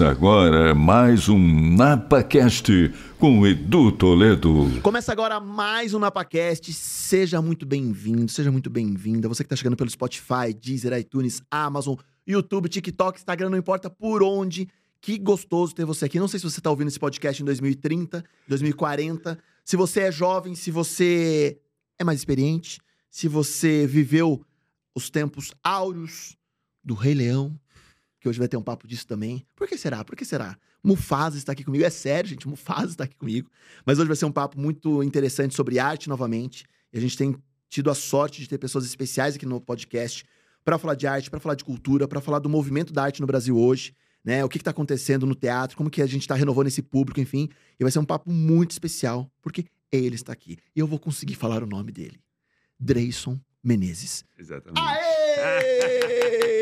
Começa agora mais um NapaCast com Edu Toledo. Começa agora mais um NapaCast. Seja muito bem-vindo, seja muito bem-vinda. Você que está chegando pelo Spotify, Deezer, iTunes, Amazon, YouTube, TikTok, Instagram, não importa por onde. Que gostoso ter você aqui. Não sei se você está ouvindo esse podcast em 2030, 2040. Se você é jovem, se você é mais experiente, se você viveu os tempos áureos do Rei Leão, que hoje vai ter um papo disso também. Por que será? Por que será? Mufasa está aqui comigo. É sério, gente, Mufasa está aqui comigo. Mas hoje vai ser um papo muito interessante sobre arte novamente. E a gente tem tido a sorte de ter pessoas especiais aqui no podcast para falar de arte, para falar de cultura, para falar do movimento da arte no Brasil hoje, né? O que está acontecendo no teatro, como que a gente está renovando esse público, enfim. E vai ser um papo muito especial, porque ele está aqui. E eu vou conseguir falar o nome dele. Dreyson Menezes. Exatamente. Aê!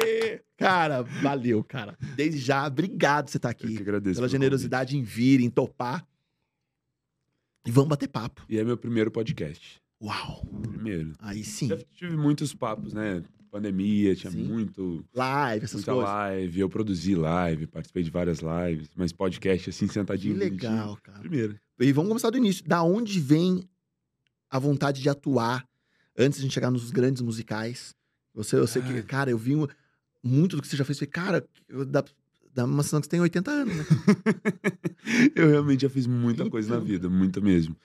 cara, valeu, cara. Desde já, obrigado por você estar Eu que aqui. agradeço. Pela generosidade em vir, em topar. E vamos bater papo. convite. E é meu primeiro podcast. Uau! Primeiro. Aí sim. Já tive muitos papos, né? Pandemia, tinha Sim. muito, Live, essas muita coisas. live. Eu produzi live, participei de várias lives, mas podcast assim, Que sentadinho. bonitinho. legal, cara. Primeiro. E vamos começar do início. Da onde vem a vontade de atuar antes de a gente chegar nos grandes musicais? Você, eu sei que, cara, eu vi um- muito do que você já fez. Falei, cara, dá, dá uma sensação que você tem 80 anos, né? eu realmente já fiz muita coisa na Então. vida, muita mesmo.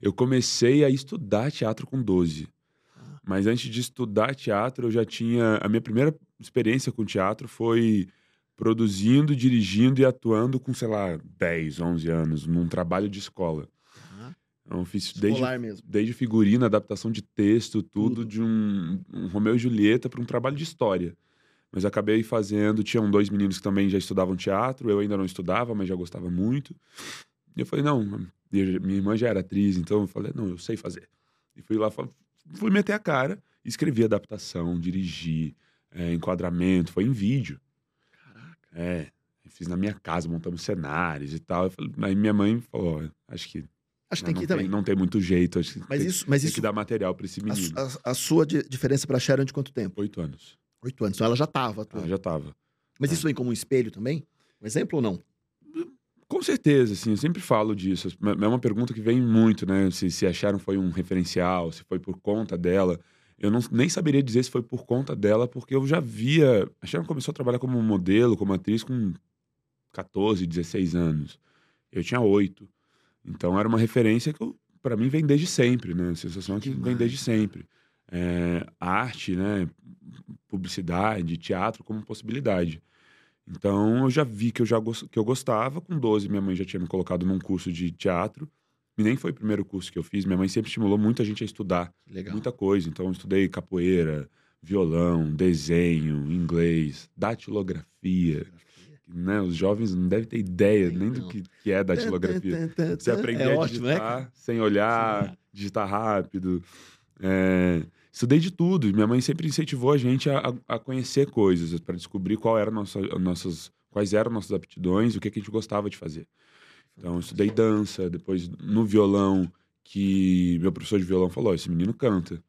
Eu comecei a estudar teatro com 12. Ah. Mas antes de estudar teatro, eu já tinha. A minha primeira experiência com teatro foi produzindo, dirigindo e atuando com, sei lá, 10, 11 anos, num trabalho de escola. Então, eu fiz desde, mesmo. desde figurina, adaptação de texto, tudo, Tudo. de um, um Romeu e Julieta para um trabalho de história. Mas acabei fazendo. Tinham dois meninos que também já estudavam teatro, eu ainda não estudava, mas já gostava muito. E eu falei, não, minha irmã já era atriz, então eu falei, não, eu sei fazer. E fui lá, fui meter a cara, escrevi adaptação, dirigi, é, enquadramento, foi em vídeo. Caraca. É, fiz na minha casa, montamos cenários e tal. Falei- aí minha mãe falou, acho que Acho que não, tem que ir também. não tem muito jeito, acho que Mas tem, isso, mas tem isso que dar material para esse a, menino. su- a- a sua di- diferença pra Sharon de quanto tempo? Oito anos. Oito anos. Então ela já tava. Ah, atuando. já tava. Mas é. isso vem como um espelho também? Um exemplo ou não? Com certeza, assim, eu sempre falo disso. É uma pergunta que vem muito, né? Se, se a Sharon foi um referencial, se foi por conta dela. Eu não, nem saberia dizer se foi por conta dela, porque eu já via. A Sharon começou a trabalhar como modelo, como atriz, com 14, 16 anos. Eu tinha 8. Então era uma referência que, para mim, vem desde sempre, né? A sensação é que vem desde sempre. É, arte, né? Publicidade, teatro como possibilidade. Então eu já vi que eu já que eu gostava. Com 12, minha mãe já tinha me colocado num curso de teatro. E nem foi o primeiro curso que eu fiz. Minha mãe sempre estimulou muito a gente a estudar Legal. muita coisa. Então eu estudei capoeira, violão, desenho, inglês, datilografia. Né? Os jovens não devem ter ideia Tem nem do não. que, que é datilografia. Você aprender é a ótimo, né? digitar sem olhar, Sim. digitar rápido. É, estudei de tudo. Minha mãe sempre incentivou a gente a, a- conhecer coisas, para descobrir qual era nossa, nossas, quais eram nossas aptidões o que, que a gente gostava de fazer. Então, eu estudei dança, depois no violão, que meu professor de violão falou: esse menino canta.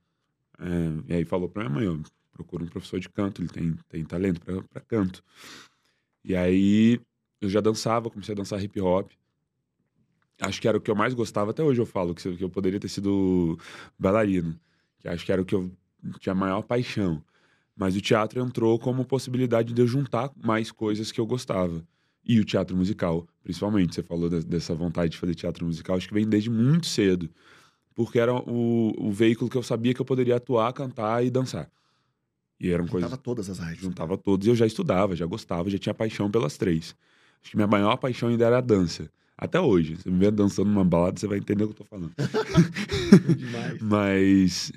É, e aí falou para minha mãe: eu procuro um professor de canto, ele tem, tem talento para canto. E aí eu já dançava, comecei a dançar hip hop. Acho que era o que eu mais gostava, até hoje eu falo, que eu poderia ter sido bailarino. Que acho que era o que eu tinha maior paixão. Mas o teatro entrou como possibilidade de eu juntar mais coisas que eu gostava. E o teatro musical, principalmente. Você falou de- dessa vontade de fazer teatro musical, acho que vem desde muito cedo. Porque era o, o veículo que eu sabia que eu poderia atuar, cantar e dançar. E eram coisas Juntava todas as artes. juntava todos e eu já estudava, já gostava, já tinha paixão pelas três. Acho que minha maior paixão ainda era a dança. Até hoje. Você me vê dançando numa balada, você vai entender o que eu tô falando. Demais. Mas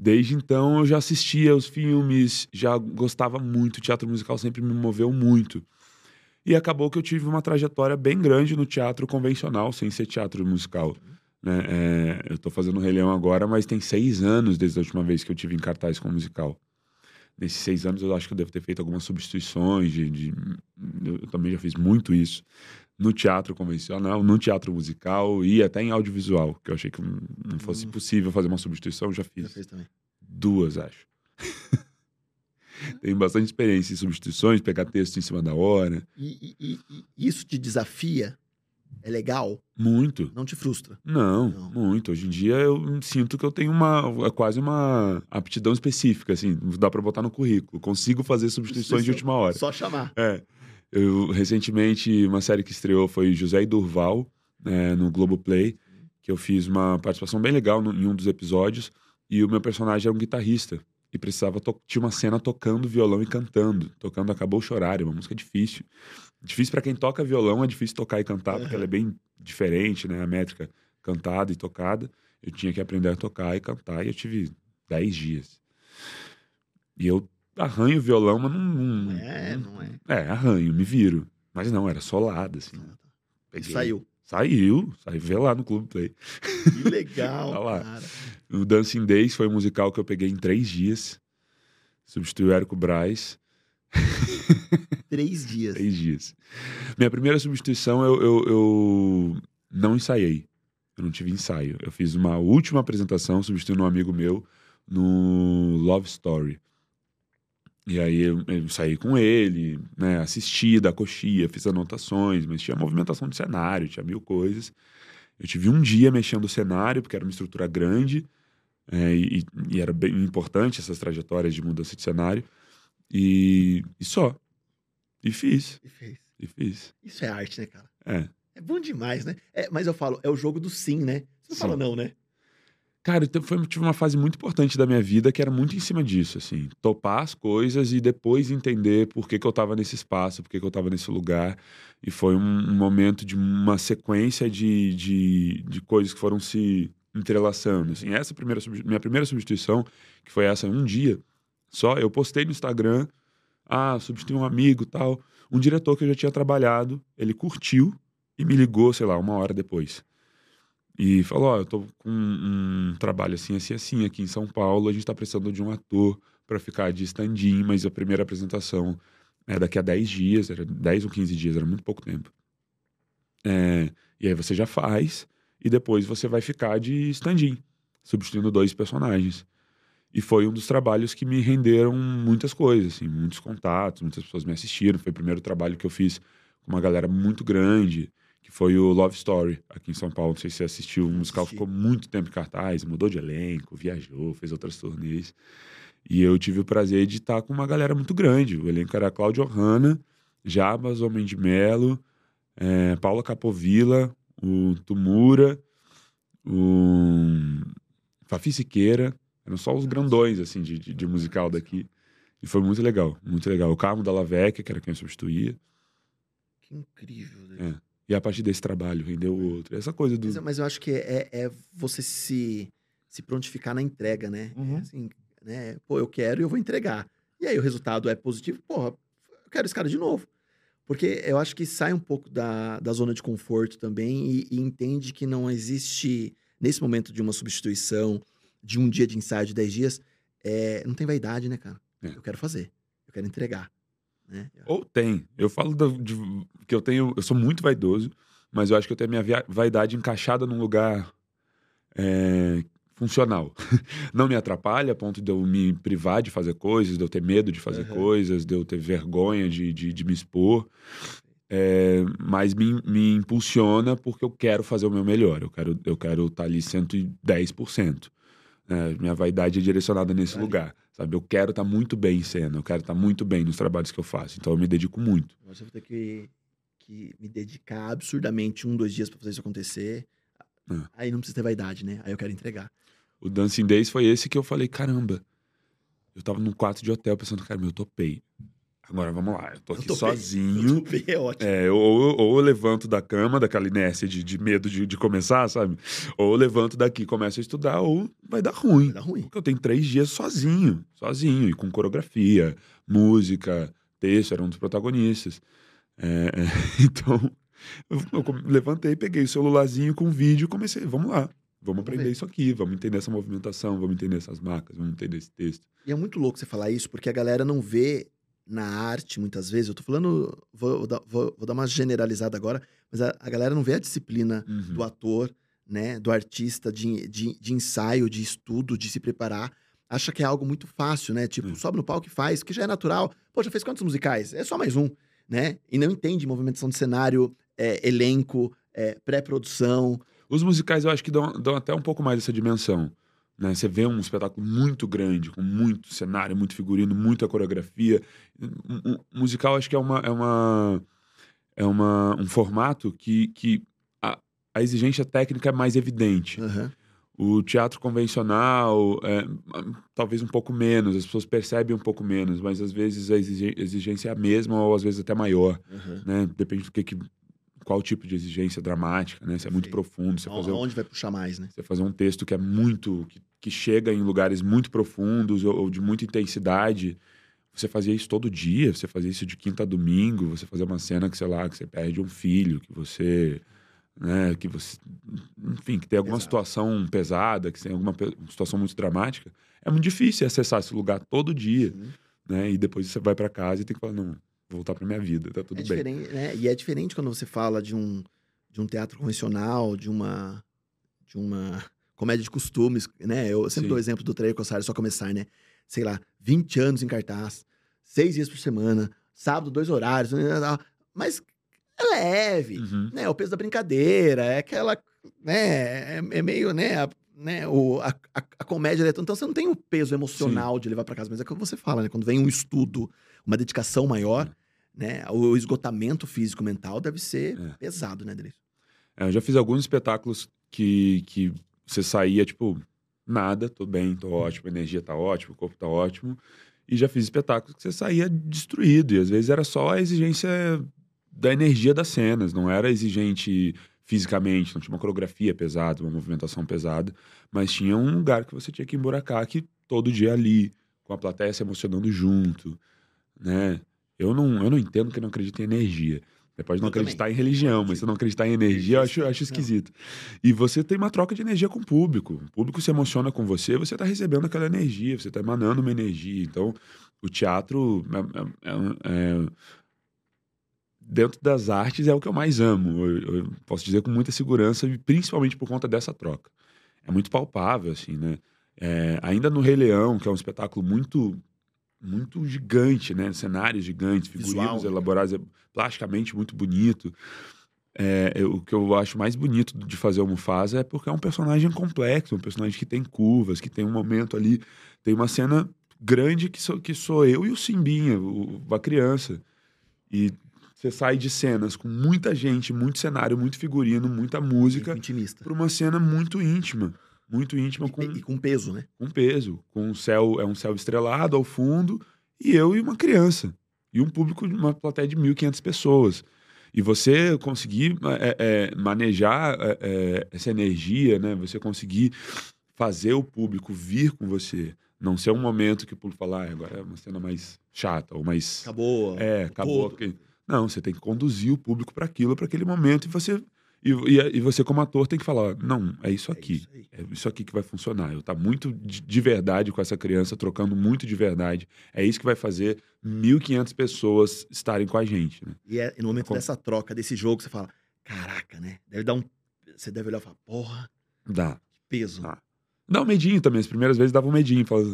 desde então eu já assistia os filmes, já gostava muito. Teatro musical sempre me moveu muito. E acabou que eu tive uma trajetória bem grande no teatro convencional, sem ser teatro musical. né? É, eu tô fazendo o agora, mas tem seis anos desde a última vez que eu tive em cartaz com musical. Nesses seis anos eu acho que eu devo ter feito algumas substituições, de, de- eu também já fiz muito isso. No teatro convencional, no teatro musical e até em audiovisual, que eu achei que não fosse Hum. possível fazer uma substituição, já Já fiz fez também. duas, acho. Tenho bastante experiência em substituições, pegar texto em cima da hora. E, e- e- isso te desafia? É legal? Muito. Não te frustra? Não, Não. muito. Hoje em dia eu sinto que eu tenho uma é quase uma aptidão específica, assim, dá pra botar no currículo. Consigo fazer substituições de última hora. Só chamar. É. Eu, recentemente, uma série que estreou foi José e Durval, né, no Globoplay, que eu fiz uma participação bem legal no- em um dos episódios, e o meu personagem era um guitarrista. E precisava tinha uma cena tocando violão e cantando. Tocando Acabou Chorar, é uma música difícil. Difícil pra quem toca violão, é difícil tocar e cantar, porque ela é bem diferente, né? A métrica cantada e tocada. Eu tinha que aprender a tocar e cantar, e eu tive 10 dias. E eu arranho o violão, mas não. não é, não é. é, arranho, me viro. Mas não, era solado, assim. Peguei. Saiu. Saiu, saiu, vê lá no Clube Play. Que legal, Tá lá. cara. O Dancing Days foi um musical que eu peguei em três dias. Substituí o Érico Braz, Três dias. três dias. Minha primeira substituição eu, eu, eu não ensaiei. Eu não tive ensaio. Eu fiz uma última apresentação substituindo um amigo meu no Love Story. E aí eu, eu saí com ele, né? Assisti da coxia, fiz anotações, mas tinha movimentação de cenário, tinha mil coisas. Eu tive um dia mexendo o cenário, porque era uma estrutura grande, é, e, e era bem importante essas trajetórias de mudança de cenário. E, e só. E fiz, E fez. e fiz. Isso é arte, né, cara? É. É bom demais, né? É, mas eu falo, é o jogo do sim, né? Você não Sim. fala não, né? Cara, então foi, tive uma fase muito importante da minha vida que era muito em cima disso, assim. Topar as coisas e depois entender por que, que eu tava nesse espaço, por que, que eu tava nesse lugar. E foi um, um momento de uma sequência de, de, de coisas que foram se entrelaçando. Assim, essa primeira, minha primeira substituição, que foi essa um dia, só eu postei no Instagram, ah, substituí um amigo tal. Um diretor que eu já tinha trabalhado, ele curtiu e me ligou, sei lá, uma hora depois. E falou: Ó, eu tô com um trabalho assim, assim, assim aqui em São Paulo. A gente tá precisando de um ator para ficar de stand-in, mas a primeira apresentação é daqui a 10 dias, era 10 ou 15 dias, era muito pouco tempo. É, e aí você já faz, e depois você vai ficar de stand-in, substituindo dois personagens. E foi um dos trabalhos que me renderam muitas coisas, assim, muitos contatos, muitas pessoas me assistiram. Foi o primeiro trabalho que eu fiz com uma galera muito grande, que foi o Love Story, aqui em São Paulo. Não sei se você assistiu, o musical ficou muito tempo em cartaz, mudou de elenco, viajou, fez outras turnês. E eu tive o prazer de estar com uma galera muito grande. O elenco era Cláudio Hanna, Jabas, Homem de Melo, eh, Paula Capovilla, o Tumura, o Fafi Siqueira. Eram só os grandões, assim, de, de, de musical daqui. E foi muito legal, muito legal. O Carmo da Lavecchia, que era quem eu substituía. Que incrível. né? É. E a partir desse trabalho rendeu o outro. Essa coisa do... Mas, mas eu acho que é, é você se, se prontificar na entrega, né? Uhum. É assim, né? Pô, eu quero e eu vou entregar. E aí o resultado é positivo, porra, eu quero esse cara de novo. Porque eu acho que sai um pouco da, da zona de conforto também e, e entende que não existe, nesse momento de uma substituição, de um dia de ensaio de 10 dias, é, não tem vaidade, né, cara? É. Eu quero fazer, eu quero entregar. Né? Ou tem. Eu falo da- de- que eu tenho. Eu sou muito vaidoso, mas eu acho que eu tenho a minha vaidade encaixada num lugar é, funcional. Não me atrapalha a ponto de eu me privar de fazer coisas, de eu ter medo de fazer Aham. coisas, de eu ter vergonha de, de, de me expor. É, mas me, me impulsiona porque eu quero fazer o meu melhor. Eu quero eu quero estar ali 110%. né? minha vaidade é direcionada nesse Ali. lugar. Sabe? Eu quero estar muito bem em cena, eu quero estar muito bem nos trabalhos que eu faço. Então eu me dedico muito. Eu vou ter que, que me dedicar absurdamente um, dois dias pra fazer isso acontecer. É. Aí não precisa ter vaidade, né? Aí eu quero entregar. O Dancing Days foi esse que eu falei, caramba. Eu tava num quarto de hotel pensando, cara, eu topei. Agora vamos lá, eu tô Eu aqui tô bem, sozinho. Eu tô bem, é ótimo. É, ou, ou- eu levanto da cama, daquela inércia de, de medo de, de começar, sabe? Ou eu levanto daqui, começo a estudar, ou vai dar ruim. Vai dar ruim. Porque eu tenho três dias sozinho, sozinho, e com coreografia, música, texto, era um dos protagonistas. É, é, então, eu, eu levantei, peguei o celularzinho com vídeo e comecei, vamos lá, vamos aprender isso aqui, vamos entender essa movimentação, vamos entender essas marcas, vamos entender esse texto. E é muito louco você falar isso, porque a galera não vê na arte, muitas vezes. Eu tô falando, vou, vou dar, vou- vou dar uma generalizada agora, mas a, a galera não vê a disciplina Uhum. do ator, né? Do artista, de, de, de ensaio, de estudo, de se preparar. acha que é algo muito fácil, né? Tipo, Hum. sobe no palco e faz, que já é natural. Pô, já fez quantos musicais? É só mais um, né? E não entende movimentação de cenário, é, elenco, é, pré-produção. Os musicais eu acho que dão, dão até um pouco mais essa dimensão. Né? Você vê um espetáculo muito grande, com muito cenário, muito figurino, muita coreografia. Um, um- um musical acho que é uma. É uma é uma, um formato que, que a, a exigência técnica é mais evidente. Aham. O teatro convencional, é, talvez um pouco menos, as pessoas percebem um pouco menos, mas às vezes a exigência é a mesma ou às vezes até maior, aham. né? Depende do que, que qual tipo de exigência dramática, né? Se é muito Perfeito. profundo, você fazer, um- Onde vai puxar mais, né? você fazer um texto que é muito, que, que chega em lugares muito profundos ou, ou de muita intensidade, você fazia isso todo dia, você fazia isso de quinta a domingo, você fazia uma cena que, sei lá, que você perde um filho, que você né, que você, enfim, que tem alguma Exato. situação pesada, que tem alguma situação muito dramática, é muito difícil acessar esse lugar todo dia, Sim. né? E depois você vai para casa e tem que falar, não, voltar para minha vida, tá tudo É bem. né? E é diferente quando você fala de um, de um teatro convencional, de uma, de uma comédia de costumes, né? Eu sempre Sim. dou o exemplo do Treino Cossari, só começar, né? Sei lá, 20 anos em cartaz, seis dias por semana, sábado, dois horários, né? mas é leve, Uhum. né? O peso da brincadeira, é aquela, né? É, é meio, né? A, né? O, a, a, a comédia, né? então você não tem o peso emocional de levar pra casa, mas é como você fala, né? Quando vem um estudo, uma dedicação maior, né? O esgotamento físico mental deve ser É. pesado, né, Delício? É, eu já fiz alguns espetáculos que, que você saía, tipo, nada, tô bem, tô ótimo, a energia tá ótima, o corpo tá ótimo. E já fiz espetáculos que você saía destruído. E às vezes era só a exigência da energia das cenas, não era exigente fisicamente, não tinha uma coreografia pesada, uma movimentação pesada, mas tinha um lugar que você tinha que emburacar que todo dia ali, com a plateia se emocionando junto, né? Eu não, eu não entendo que não acredita em energia. Você pode não Eu também. acreditar em religião, mas você não acreditar em energia, eu acho, eu acho Não. esquisito. E você tem uma troca de energia com o público. O público se emociona com você, você está recebendo aquela energia, você está emanando uma energia. Então, o teatro, é- é- é- dentro das artes, é o que eu mais amo. Eu, eu posso dizer com muita segurança, principalmente por conta dessa troca. É muito palpável, assim, né? É, ainda no Rei Leão, que é um espetáculo muito muito gigante, né? Cenários gigantes, figurinos Visual, né? elaborados, é plasticamente muito bonito. É, eu- o que eu acho mais bonito de fazer o Mufasa é porque é um personagem complexo, um personagem que tem curvas, que tem um momento ali, tem uma cena grande que sou, que sou eu e o Simbinha, o, a criança. E você sai de cenas com muita gente, muito cenário, muito figurino, muita música, para uma cena muito íntima. Muito íntima, com, E, com peso, né? com peso. Com um céu, é um céu estrelado ao fundo, e eu e uma criança. E um público de uma plateia de 1.500 pessoas. E você conseguir é, é, manejar é, é, essa energia, né? Você conseguir fazer o público vir com você. Não ser um momento que o público fala, ah, agora é uma cena mais chata, ou mais Acabou. é, acabou. Não, você tem que conduzir o público para aquilo, para aquele momento, e você e, e, e você como ator tem que falar, não, é isso É aqui, isso aí. é isso aqui que vai funcionar. Eu tá muito de, de verdade com essa criança, trocando muito de verdade. É isso que vai fazer 1.500 pessoas estarem com a gente, né? E, é, e no momento Com- dessa troca, desse jogo, você fala, caraca, né? Deve dar um... Você deve olhar e falar, porra, Dá. que peso. Ah. Dá um medinho também. As primeiras vezes dava um medinho. Fala,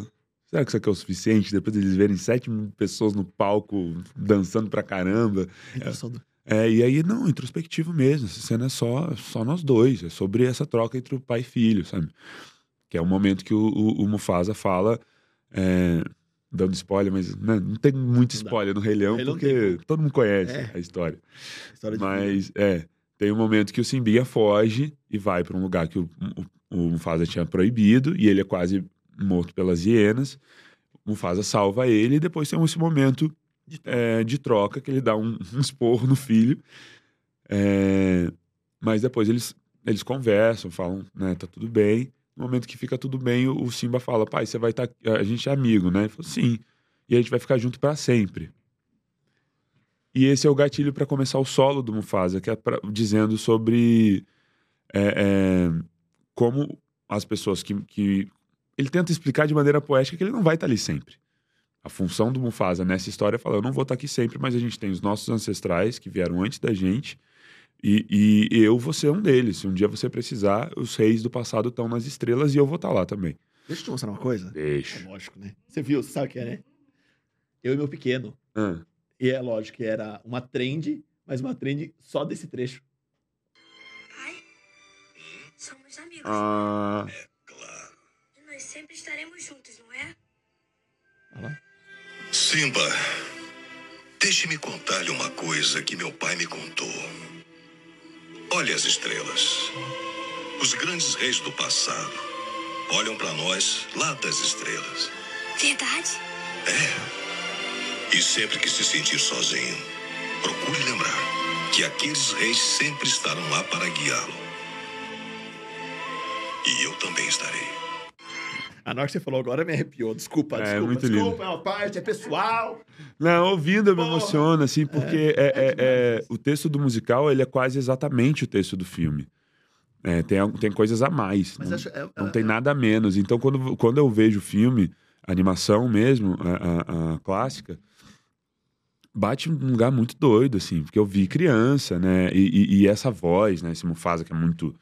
será que isso aqui é o suficiente? Depois eles verem sete mil pessoas no palco dançando pra caramba. Intenção do- É, e aí, não, introspectivo mesmo. Essa cena é só, só nós dois. É sobre essa troca entre o pai e filho, sabe? Que é o momento que o, o, o Mufasa fala. é, dando spoiler, mas né, não tem muito spoiler no Rei Leão, porque tem todo mundo conhece É. a história. Mas, é, tem um momento que o Simbinha foge e vai para um lugar que o, o, o Mufasa tinha proibido e ele é quase morto pelas hienas. O Mufasa salva ele e depois tem esse momento De é, de troca que ele dá um, um esporro no filho. É, mas depois eles, eles conversam, falam, né, tá tudo bem. No momento que fica tudo bem, o, o Simba fala, pai, você vai estar... a gente é amigo, né? Ele falou, sim. E a gente vai ficar junto para sempre. E esse é o gatilho para começar o solo do Mufasa, que é pra- dizendo sobre é, é, como as pessoas que, que... Ele tenta explicar de maneira poética que ele não vai estar ali sempre. A função do Mufasa nessa história é falar: eu não vou estar aqui sempre, mas a gente tem os nossos ancestrais que vieram antes da gente. E, e eu vou ser um deles. Se um dia você precisar, os reis do passado estão nas estrelas e eu vou estar lá também. Deixa eu te mostrar uma coisa. É Deixa. lógico, né? Você viu, você sabe o que é, né? Eu e meu pequeno. Ah, E é lógico que era uma trend, mas uma trend só desse trecho. Pai, somos amigos. ah, E nós sempre estaremos juntos, não é? Olha lá. Simba, deixe-me contar-lhe uma coisa que meu pai me contou. Olhe as estrelas. Os grandes reis do passado olham para nós lá das estrelas. Verdade? É. E sempre que se sentir sozinho, procure lembrar que aqueles reis sempre estarão lá para guiá-lo. E eu também estarei. A hora que você falou agora me arrepiou. Desculpa, É, desculpa. muito desculpa, lindo. é uma parte, é pessoal. Não, ouvindo eu me emociono, assim, porque é, é- é- o texto do musical ele é quase exatamente o texto do filme. É, tem, tem coisas a mais. Mas não, acho, é, não é- tem nada a menos. Então, quando, quando eu vejo o filme, animação mesmo, a, a- a clássica, bate num lugar muito doido, assim, porque eu vi criança, né? E, e- e essa voz, né? Esse Mufasa que é muito.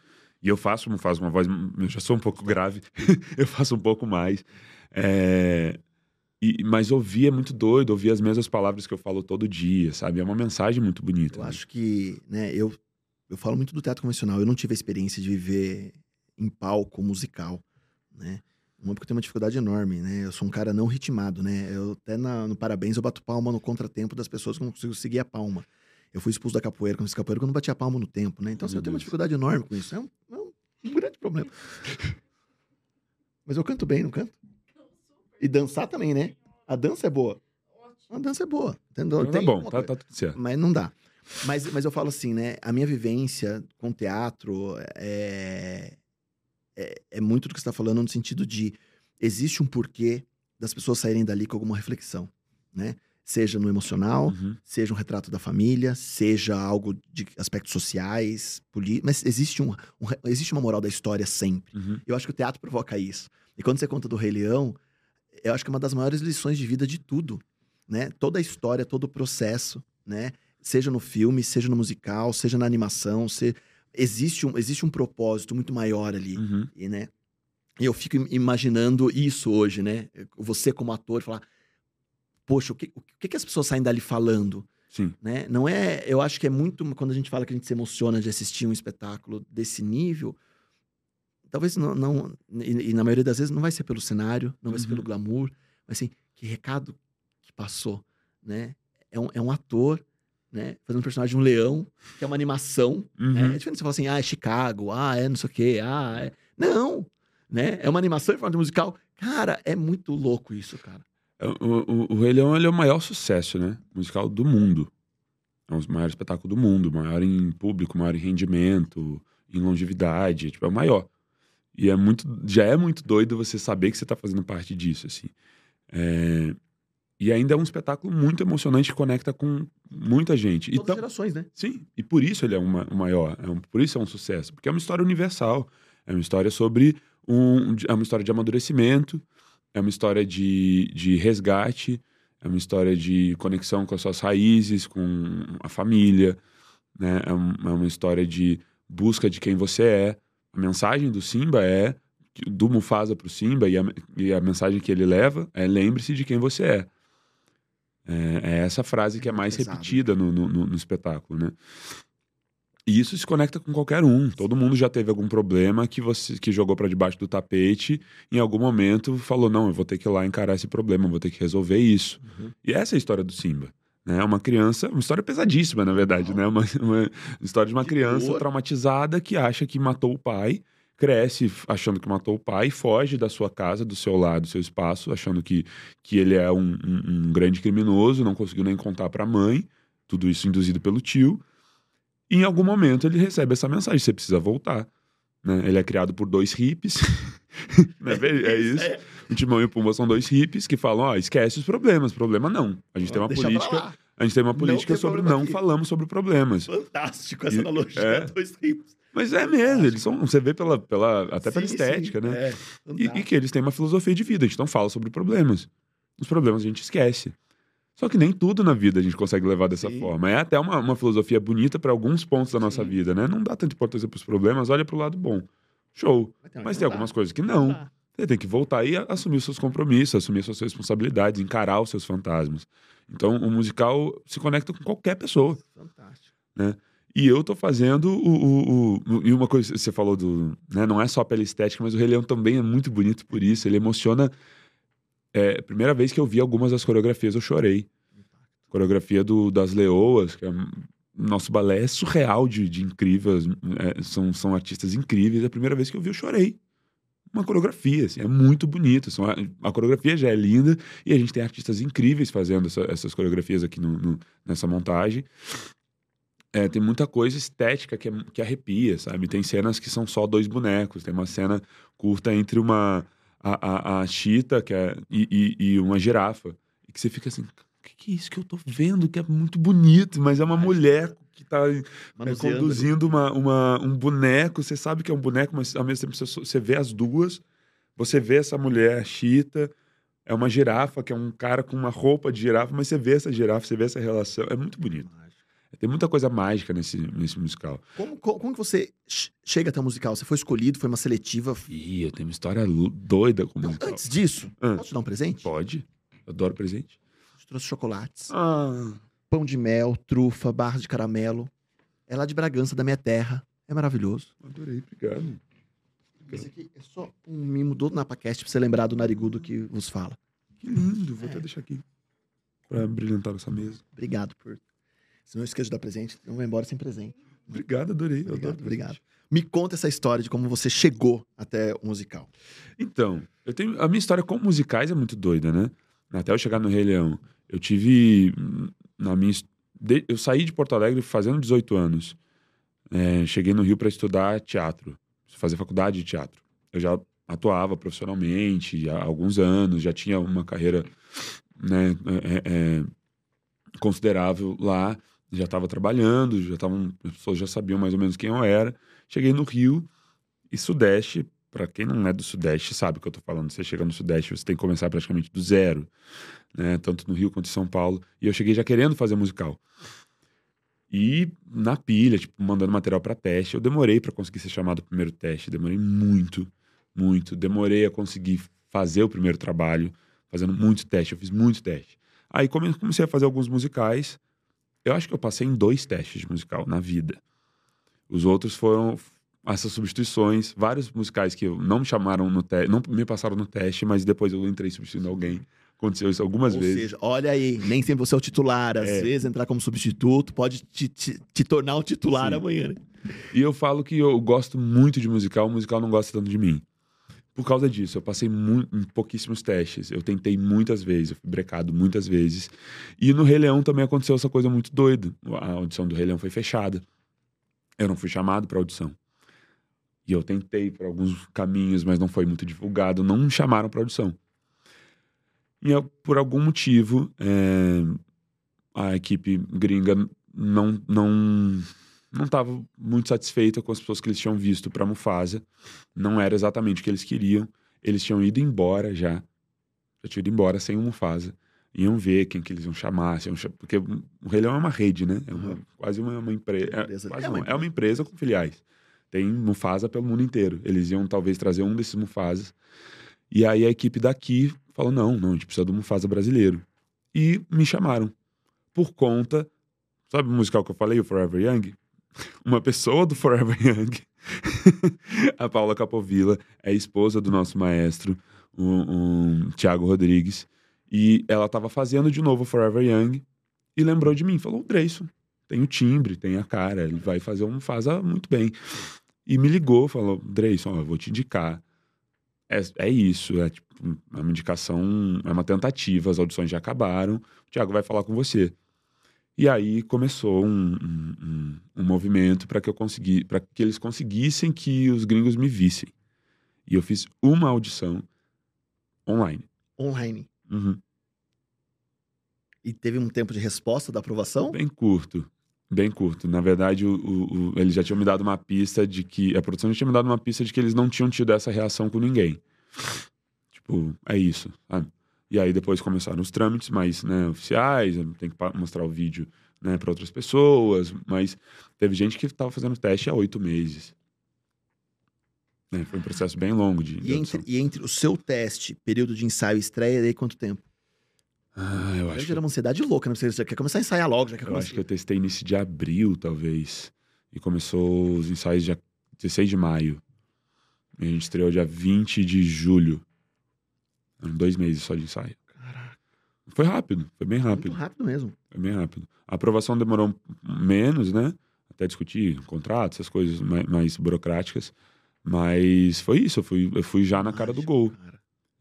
E eu faço o Mufasa com uma voz. Eu já sou um pouco grave, eu faço um pouco mais. É, e- mas ouvir é muito doido, ouvir as mesmas palavras que eu falo todo dia, sabe? É uma mensagem muito bonita. Eu né? acho que, né, eu, eu falo muito do teatro convencional. Eu não tive a experiência de viver em palco musical, né? Uma porque eu tenho uma dificuldade enorme, né? Eu sou um cara não ritmado, né? Eu até na- no parabéns eu bato palma no contratempo das pessoas que não consigo seguir a palma. Eu fui expulso da capoeira, quando eu capoeira, quando eu não bati a palma no tempo, né? Então, assim, eu tenho uma Deus. dificuldade enorme com isso. É um, é um- grande problema. Mas eu canto bem, não canto? E dançar também, né? A dança é boa. A dança é boa, entendeu? Então tá bom, tá, tá tudo certo. Mas não dá. Mas, mas eu falo assim, né? A minha vivência com teatro é, é, é muito do que você está falando no sentido de existe um porquê das pessoas saírem dali com alguma reflexão, né? Seja no emocional, Uhum. seja um retrato da família, seja algo de aspectos sociais, políticos, mas existe, um, um existe uma moral da história sempre. Uhum. Eu acho que o teatro provoca isso. E quando você conta do Rei Leão, eu acho que é uma das maiores lições de vida de tudo, né? Toda a história, todo o processo, né? Seja no filme, seja no musical, seja na animação, se... existe, um, existe um propósito muito maior ali, Uhum. e, né? E eu fico im- imaginando isso hoje, né? Você como ator falar, poxa, o que, o que as pessoas saem dali falando? Sim. né? Não é, eu acho que é muito quando a gente fala que a gente se emociona de assistir um espetáculo desse nível, talvez não, não e, e na maioria das vezes não vai ser pelo cenário, não vai ser Uhum. pelo glamour, mas assim, que recado que passou, né? É um, é um ator, né? Fazendo um personagem de um leão, que é uma animação, né? Uhum. É diferente você falar assim, ah, é Chicago, ah, é não sei o quê, ah, é... Não, né? É uma animação em forma de musical. Cara, é muito louco isso, cara. O, o, o Rei Leão ele é o maior sucesso, né? Musical do mundo. É o maior espetáculo do mundo, maior em público, maior em rendimento, em longevidade, tipo, é o maior. E é muito, já é muito doido você saber que você tá fazendo parte disso, assim. É, E ainda é um espetáculo muito emocionante que conecta com muita gente. Todas Então, as gerações, né? Sim, e por isso ele é uma, o maior, é um, por isso é um sucesso, porque é uma história universal, é uma história sobre um, é uma história de amadurecimento, é uma história de, de resgate, é uma história de conexão com as suas raízes, com a família, né? É, um- é uma história de busca de quem você é. A mensagem do Simba é do Mufasa para o Simba e a, e a mensagem que ele leva é lembre-se de quem você é. É, é essa frase que é mais Pesado. repetida no, no, no- no espetáculo, né? E isso se conecta com qualquer um. Todo mundo já teve algum problema que você que jogou para debaixo do tapete, em algum momento falou: "Não, eu vou ter que ir lá encarar esse problema, eu vou ter que resolver isso". Uhum. E essa é a história do Simba. Né? Uma criança, uma história pesadíssima, na verdade, né? Uma, uma história de uma criança dor. traumatizada que acha que matou o pai, cresce achando que matou o pai, foge da sua casa, do seu lado, do seu espaço, achando que, que ele é um, um- um grande criminoso, não conseguiu nem contar para a mãe, tudo isso induzido pelo tio. Em algum momento ele recebe essa mensagem: você precisa voltar. Né? Ele é criado por dois hippies. Né? é isso. É. O Timão e o Pumba são dois hippies que falam: ó, esquece os problemas, problema não. A gente tem uma política. A gente tem uma Não política tem sobre não aqui. falamos sobre problemas. Fantástico essa E- analogia. é. Dois ricos. Mas é mesmo, eles são. Você vê pela, pela, até pela Sim, estética, sim, né? É, E, e que eles têm uma filosofia de vida, a gente não fala sobre problemas. Os problemas a gente esquece. Só que nem tudo na vida a gente consegue levar dessa Sim. forma. É até uma, uma filosofia bonita para alguns pontos da nossa Sim. vida, né? Não dá tanta importância para os problemas, olha para o lado bom. Show. Mas Mas tem algumas dá. coisas que não. dá. Você tem que voltar e assumir os seus compromissos, assumir as suas responsabilidades, encarar os seus fantasmas. Então, o musical se conecta com qualquer pessoa. Fantástico. E eu tô fazendo o, o, o- E uma coisa que você falou do. Né, não é só pela estética, mas o Rei Leão também é muito bonito por isso. Ele emociona. É, primeira vez que eu vi algumas das coreografias, eu chorei. Coreografia do, das Leoas, que é. Nosso balé é surreal de, de incríveis. é, são, são artistas incríveis. É a primeira vez que eu vi, eu chorei. Uma coreografia, assim, é muito bonito. A, a coreografia já é linda e a gente tem artistas incríveis fazendo essa- essas coreografias aqui no- no- nessa montagem. É, tem muita coisa estética que, é- que arrepia, sabe? Tem cenas que são só dois bonecos. Tem uma cena curta entre uma a, a, a chita que é, e, e, e uma girafa. E que você fica assim, o que, que é isso que eu tô vendo? Que é muito bonito, mas é uma mulher que tá é, conduzindo uma, uma, um boneco. Você sabe que é um boneco, mas ao mesmo tempo você, você vê as duas. Você vê essa mulher chita, é uma girafa, que é um cara com uma roupa de girafa, mas você vê essa girafa, você vê essa relação. É muito bonito. Tem muita coisa mágica nesse, nesse musical. Como, como, como que você ch- chega até o musical? Você foi escolhido, foi uma seletiva. Ih, eu tenho uma história doida com o musical. antes disso, Ah. posso te dar um presente? Pode? Eu adoro presente. Eu trouxe chocolates, Ah, pão de mel, trufa, barras de caramelo. É lá de Bragança, da minha terra. É maravilhoso. adorei, obrigado. Esse aqui é só um mimo do NapaCast pra você lembrar do narigudo que vos fala. Que lindo, vou É. até deixar aqui. Pra brilhantar essa mesa. Obrigado por. Se não esqueça de dar presente, não vai embora sem presente. Obrigado, adorei. Obrigado, obrigado. Me conta essa história de como você chegou até o musical. Então, eu tenho a minha história com musicais é muito doida, né? Até eu chegar no Rei Leão, eu tive na minha eu saí de Porto Alegre fazendo 18 anos. É, cheguei no Rio para estudar teatro, fazer faculdade de teatro. Eu já atuava profissionalmente há alguns anos, já tinha uma carreira né, é, é, considerável lá, já estava trabalhando, já estavam, as pessoas já sabiam mais ou menos quem eu era. Cheguei no Rio e Sudeste, para quem não é do Sudeste, sabe o que eu tô falando. Você chega no Sudeste, você tem que começar praticamente do zero, né? Tanto no Rio quanto em São Paulo. E eu cheguei já querendo fazer musical. E na pilha, tipo, mandando material para teste. Eu demorei para conseguir ser chamado pro primeiro teste, demorei muito, muito. Demorei a conseguir fazer o primeiro trabalho, fazendo muito teste. Eu fiz muito teste. Aí come- comecei a fazer alguns musicais. Eu acho que eu passei em dois testes de musical na vida. Os outros foram essas substituições, vários musicais que não me chamaram no teste, não me passaram no teste, mas depois eu entrei substituindo alguém. Aconteceu isso algumas Ou vezes. seja, olha aí, nem sempre você é o titular. Às É. vezes entrar como substituto pode te, te- te tornar o titular Sim. amanhã. né? E eu falo que eu gosto muito de musical, o musical não gosta tanto de mim. Por causa disso, eu passei em pouquíssimos testes. Eu tentei muitas vezes, eu fui brecado muitas vezes. E no Rei Leão também aconteceu essa coisa muito doida. A audição do Rei Leão foi fechada. Eu não fui chamado para audição. E eu tentei por alguns caminhos, mas não foi muito divulgado. Não me chamaram para audição. E eu, por algum motivo, é, a equipe gringa não não não estava muito satisfeita com as pessoas que eles tinham visto para Mufasa. Não era exatamente o que eles queriam. Eles tinham ido embora já. Já tinham ido embora sem o Mufasa. Iam ver quem que eles iam chamar. iam Porque o Rei Leão é uma rede, né? É uma, quase uma, uma empresa. É, Empresa. quase É uma é uma empresa com filiais. Tem Mufasa pelo mundo inteiro. Eles iam talvez trazer um desses Mufasas. E aí a equipe daqui falou: não, não, a gente precisa do Mufasa brasileiro. E me chamaram. Por conta. Sabe o musical que eu falei, o Forever Young? Uma pessoa do Forever Young, a Paula Capovilla, é esposa do nosso maestro, o, o Tiago Rodrigues. E ela estava fazendo de novo Forever Young e lembrou de mim. Falou: Dreyson, tem o timbre, tem a cara, ele vai fazer um Mufasa muito bem. E me ligou, falou: Dreyson, eu vou te indicar. É, é isso, é tipo, é uma indicação, é uma tentativa, as audições já acabaram, o Thiago vai falar com você. E aí começou um, um, um- um movimento para que eu consegui, para que eles conseguissem que os gringos me vissem. E eu fiz uma audição online. Online. Uhum. E teve um tempo de resposta da aprovação? Bem curto. Bem curto. Na verdade, o, o- o- eles já tinham me dado uma pista de que. A produção já tinha me dado uma pista de que eles não tinham tido essa reação com ninguém. Tipo, é isso, sabe? E aí depois começaram os trâmites mais né, oficiais, tem que mostrar o vídeo né, para outras pessoas, mas teve gente que estava fazendo teste há oito meses. né? Foi um processo bem longo de, E entre, e entre o seu teste, período de ensaio e estreia, daí quanto tempo? Ah, eu acho, que, gerar uma ansiedade louca, né? Você já quer começar a ensaiar logo, já quer eu começar. acho que eu testei início de abril, talvez. E começou os ensaios dia 16 de maio. E a gente estreou dia 20 de julho. Dois meses só de ensaio. Caraca, Foi rápido, foi bem muito rápido. rápido mesmo. Foi bem rápido. A aprovação demorou menos, né? Até discutir contrato, essas coisas mais, mais burocráticas. Mas foi isso, eu fui, eu fui já na cara do gol.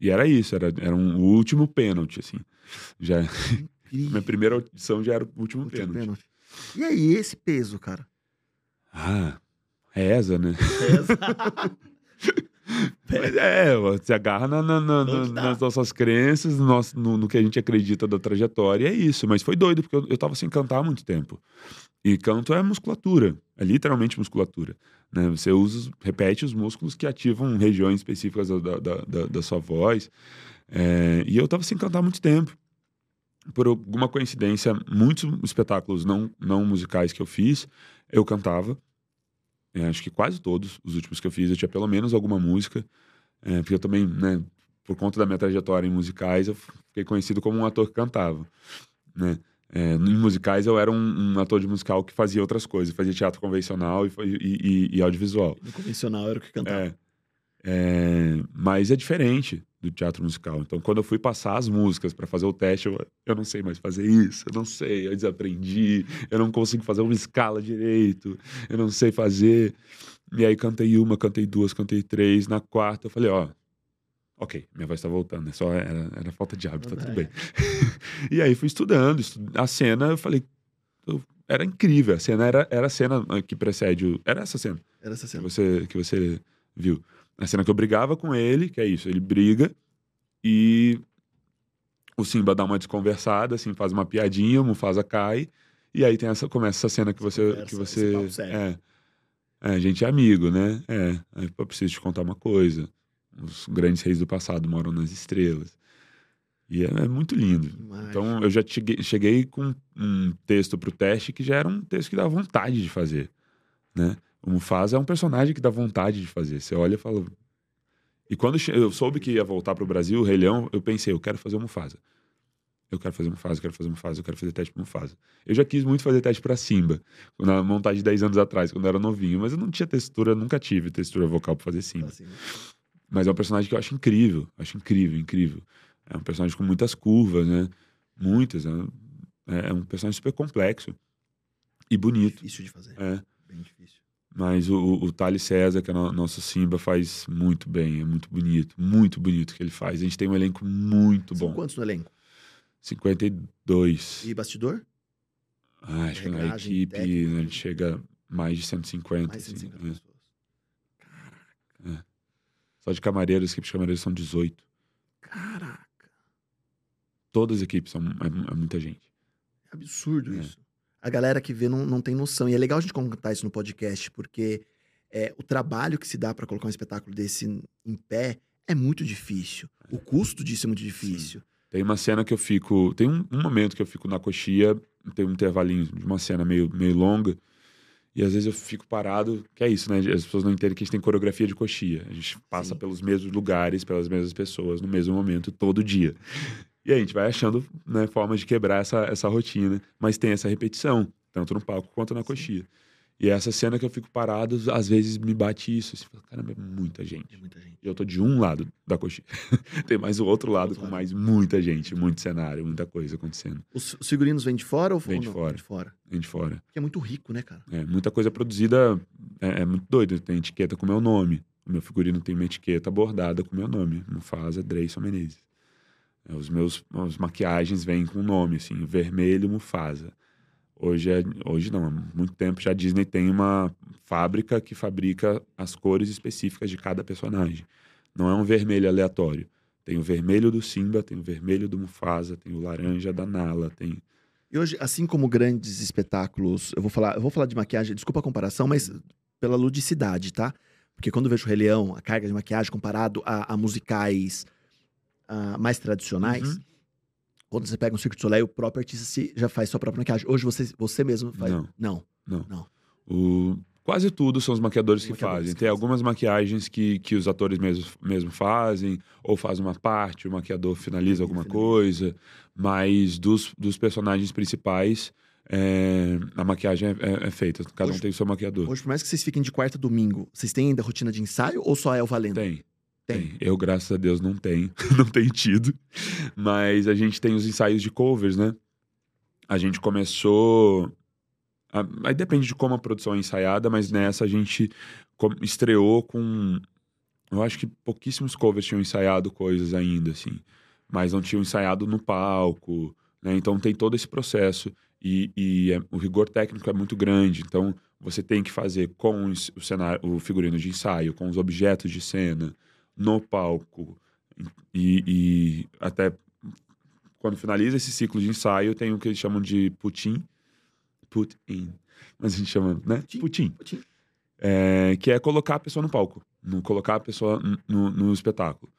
E era isso, era, era um, o último pênalti, assim. Já, Incrível. minha primeira audição já era o último Último pênalti. pênalti. E aí, esse peso, cara? Ah, reza, né? Pesa. Mas é, você agarra na- na- na- nas nossas crenças, no, nosso- no- no que a gente acredita da trajetória, é isso. Mas foi doido, porque eu, eu tava sem cantar há muito tempo. E canto é musculatura, é literalmente musculatura. Né? Você usa, repete os músculos que ativam regiões específicas da, da, da- da- da sua voz. É, e eu tava sem cantar há muito tempo. Por alguma coincidência, muitos espetáculos não, não musicais que eu fiz, eu cantava. É, acho que quase todos os últimos que eu fiz, eu tinha pelo menos alguma música. É, porque eu também, né, por conta da minha trajetória em musicais, eu fiquei conhecido como um ator que cantava, né? É, em musicais eu era um, um ator de musical que fazia outras coisas, fazia teatro convencional e, e- e- e audiovisual. No convencional era o que cantava. É. É, mas é diferente do teatro musical. Então, quando eu fui passar as músicas para fazer o teste, eu, eu não sei mais fazer isso, eu não sei, eu desaprendi, eu não consigo fazer uma escala direito, eu não sei fazer. E aí cantei uma, cantei duas, cantei três. Na quarta, eu falei, ó, ok, minha voz tá voltando, é só era, era falta de hábito, tá tudo bem. e aí fui estudando, estu- a cena, eu falei, eu- era incrível, a cena era, era a cena que precede o. Era essa cena Era essa que cena. você, que você viu. A cena que eu brigava com ele, que é isso, ele briga e o Simba dá uma desconversada, assim, faz uma piadinha, o Mufasa cai, e aí tem essa, começa essa cena que você. conversa, que você é, é, a gente é amigo, né? É. Eu preciso te contar uma coisa. Os grandes reis do passado moram nas estrelas. E é, é muito lindo. Então eu já cheguei, cheguei com um texto pro teste que já era um texto que dá vontade de fazer, né? O Mufasa é um personagem que dá vontade de fazer. Você olha e fala. E quando eu soube que ia voltar pro Brasil, o Rei Leão, eu pensei, eu quero fazer o Mufasa. Eu quero fazer Mufasa, eu quero fazer Mufasa, eu quero fazer teste pro Mufasa. Eu já quis muito fazer teste pra Simba, na montagem de 10 anos atrás, quando eu era novinho, mas eu não tinha textura, nunca tive textura vocal pra fazer Simba. Assim, Mas é um personagem que eu acho incrível. Acho incrível, incrível. É um personagem com muitas curvas, né? Muitas. É, é um personagem super complexo. E bonito. difícil de fazer. É. Bem difícil. Mas o, o, Thales César, que é no, nosso Simba, faz muito bem. É muito bonito. Muito bonito o que ele faz. A gente tem um elenco muito São bom. quantos no elenco? 52. E bastidor? Ah, acho que na equipe técnica. a gente chega a mais de 150. Mais de assim, 150 é. pessoas. Só de camareiros, as equipes de camareiros são 18. Caraca. Todas as equipes são é, é muita gente. É absurdo É. isso. A galera que vê não, não tem noção. E é legal a gente contar isso no podcast, porque é, o trabalho que se dá pra colocar um espetáculo desse em pé é muito difícil. O custo disso é muito difícil. Tem uma cena que eu fico. Tem um, um momento que eu fico na coxia, tem um intervalinho de uma cena meio, meio longa. E às vezes eu fico parado, que é isso, né? As pessoas não entendem que a gente tem coreografia de coxia. A gente passa Sim. pelos mesmos lugares, pelas mesmas pessoas, no mesmo momento, todo dia. E aí a gente vai achando né, formas de quebrar essa, essa rotina. Mas tem essa repetição, tanto no palco quanto na coxia. E essa cena que eu fico parado, às vezes me bate isso. Assim, caramba, é muita É gente. muita gente. E eu tô de um lado da coxinha. Tem mais o outro lado Outro com lado. mais muita gente, muito cenário, muita coisa acontecendo. Os, os figurinos vêm de fora ou Vem de fora. Vem de fora. Vem de fora. Porque é muito rico, né, cara? É, muita coisa produzida é, é muito doido. Tem etiqueta com meu nome. O meu figurino tem uma etiqueta bordada com meu nome. Mufasa Dreyson Menezes. É, os meus as maquiagens vêm com nome, assim, vermelho Mufasa. Hoje, é, hoje não, há muito tempo já a Disney tem uma fábrica que fabrica as cores específicas de cada personagem. Não é um vermelho aleatório. Tem o vermelho do Simba, tem o vermelho do Mufasa, tem o laranja da Nala, tem E hoje, assim como grandes espetáculos, eu vou falar, eu vou falar de maquiagem, desculpa a comparação, mas pela ludicidade, tá? Porque quando eu vejo o Rei Leão, a carga de maquiagem comparado a, a musicais ah, mais tradicionais, Uhum. quando você pega um Cirque du Soleil, o próprio artista se- já faz sua própria maquiagem. Hoje você, você mesmo faz. Não. Não. Não. Não. O, Quase tudo são os maquiadores Os que maquiadores fazem. que Tem fazem. algumas maquiagens que, que os atores mesmo, mesmo fazem, ou faz uma parte, o maquiador finaliza alguma finaliza. coisa. Mas dos, dos personagens principais, é, a maquiagem é, é- é feita. Cada um Hoje- tem o seu maquiador. Hoje, por mais que vocês fiquem de quarta a domingo, vocês têm ainda rotina de ensaio ou só é o valendo? Tem. Tem. Eu, graças a Deus, não tenho. não tenho tido. Mas a gente tem os ensaios de covers, né? A gente começou. a- Aí depende de como a produção é ensaiada, mas nessa a gente estreou com. Eu acho que pouquíssimos covers tinham ensaiado coisas ainda, assim. Mas não tinham ensaiado no palco, né? Então tem todo esse processo. E, e é- o rigor técnico é muito grande. Então você tem que fazer com o cenário, o figurino de ensaio, com os objetos de cena, no palco. E, e até quando finaliza esse ciclo de ensaio, tem o que eles chamam de putin. Put in. Mas a gente chama, né? Putin. Putin. Putin. É, que é colocar a pessoa no palco, no, colocar a pessoa no, no espetáculo.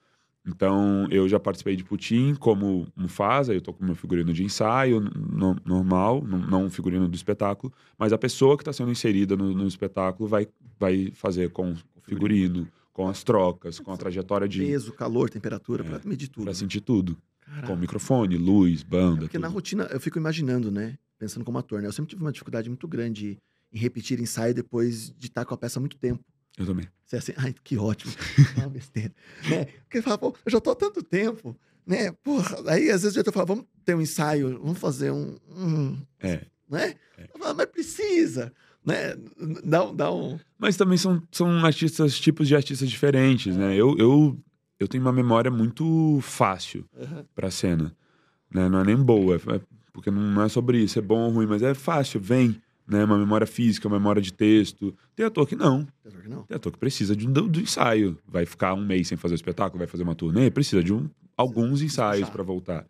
Então, eu já participei de Putin como Mufasa, eu tô com meu figurino de ensaio no- normal, não não um figurino do espetáculo, mas a pessoa que está sendo inserida no, no espetáculo vai, vai fazer com o figurino, com as trocas, com a trajetória de Peso, calor, temperatura, É, pra medir tudo. para né? sentir tudo, Caraca. com microfone, luz, É banda, porque na tudo. rotina, eu fico imaginando, né? Pensando como ator, né? Eu sempre tive uma dificuldade muito grande em repetir ensaio depois de estar com a peça há muito tempo. Eu também. Você é assim, ai, que ótimo. É uma besteira. né? Porque fala, pô, eu já tô há tanto tempo, né? Porra, aí às vezes o diretor fala, vamos ter um ensaio, vamos fazer um. um É. Né? Eu falo, mas precisa, né? Dá, um- dá um. Mas também são, são artistas, tipos de artistas diferentes, né? Eu, eu, eu tenho uma memória muito fácil pra cena. Né? Não é nem boa, é- porque não é sobre isso, é bom ou ruim, mas é fácil, vem. Né? Uma memória física, uma memória de texto. Tem ator que não. Não. Tem ator que precisa de um, do, do ensaio. Vai ficar um mês sem fazer o espetáculo, vai fazer uma turnê, precisa de um, alguns ensaios pra voltar.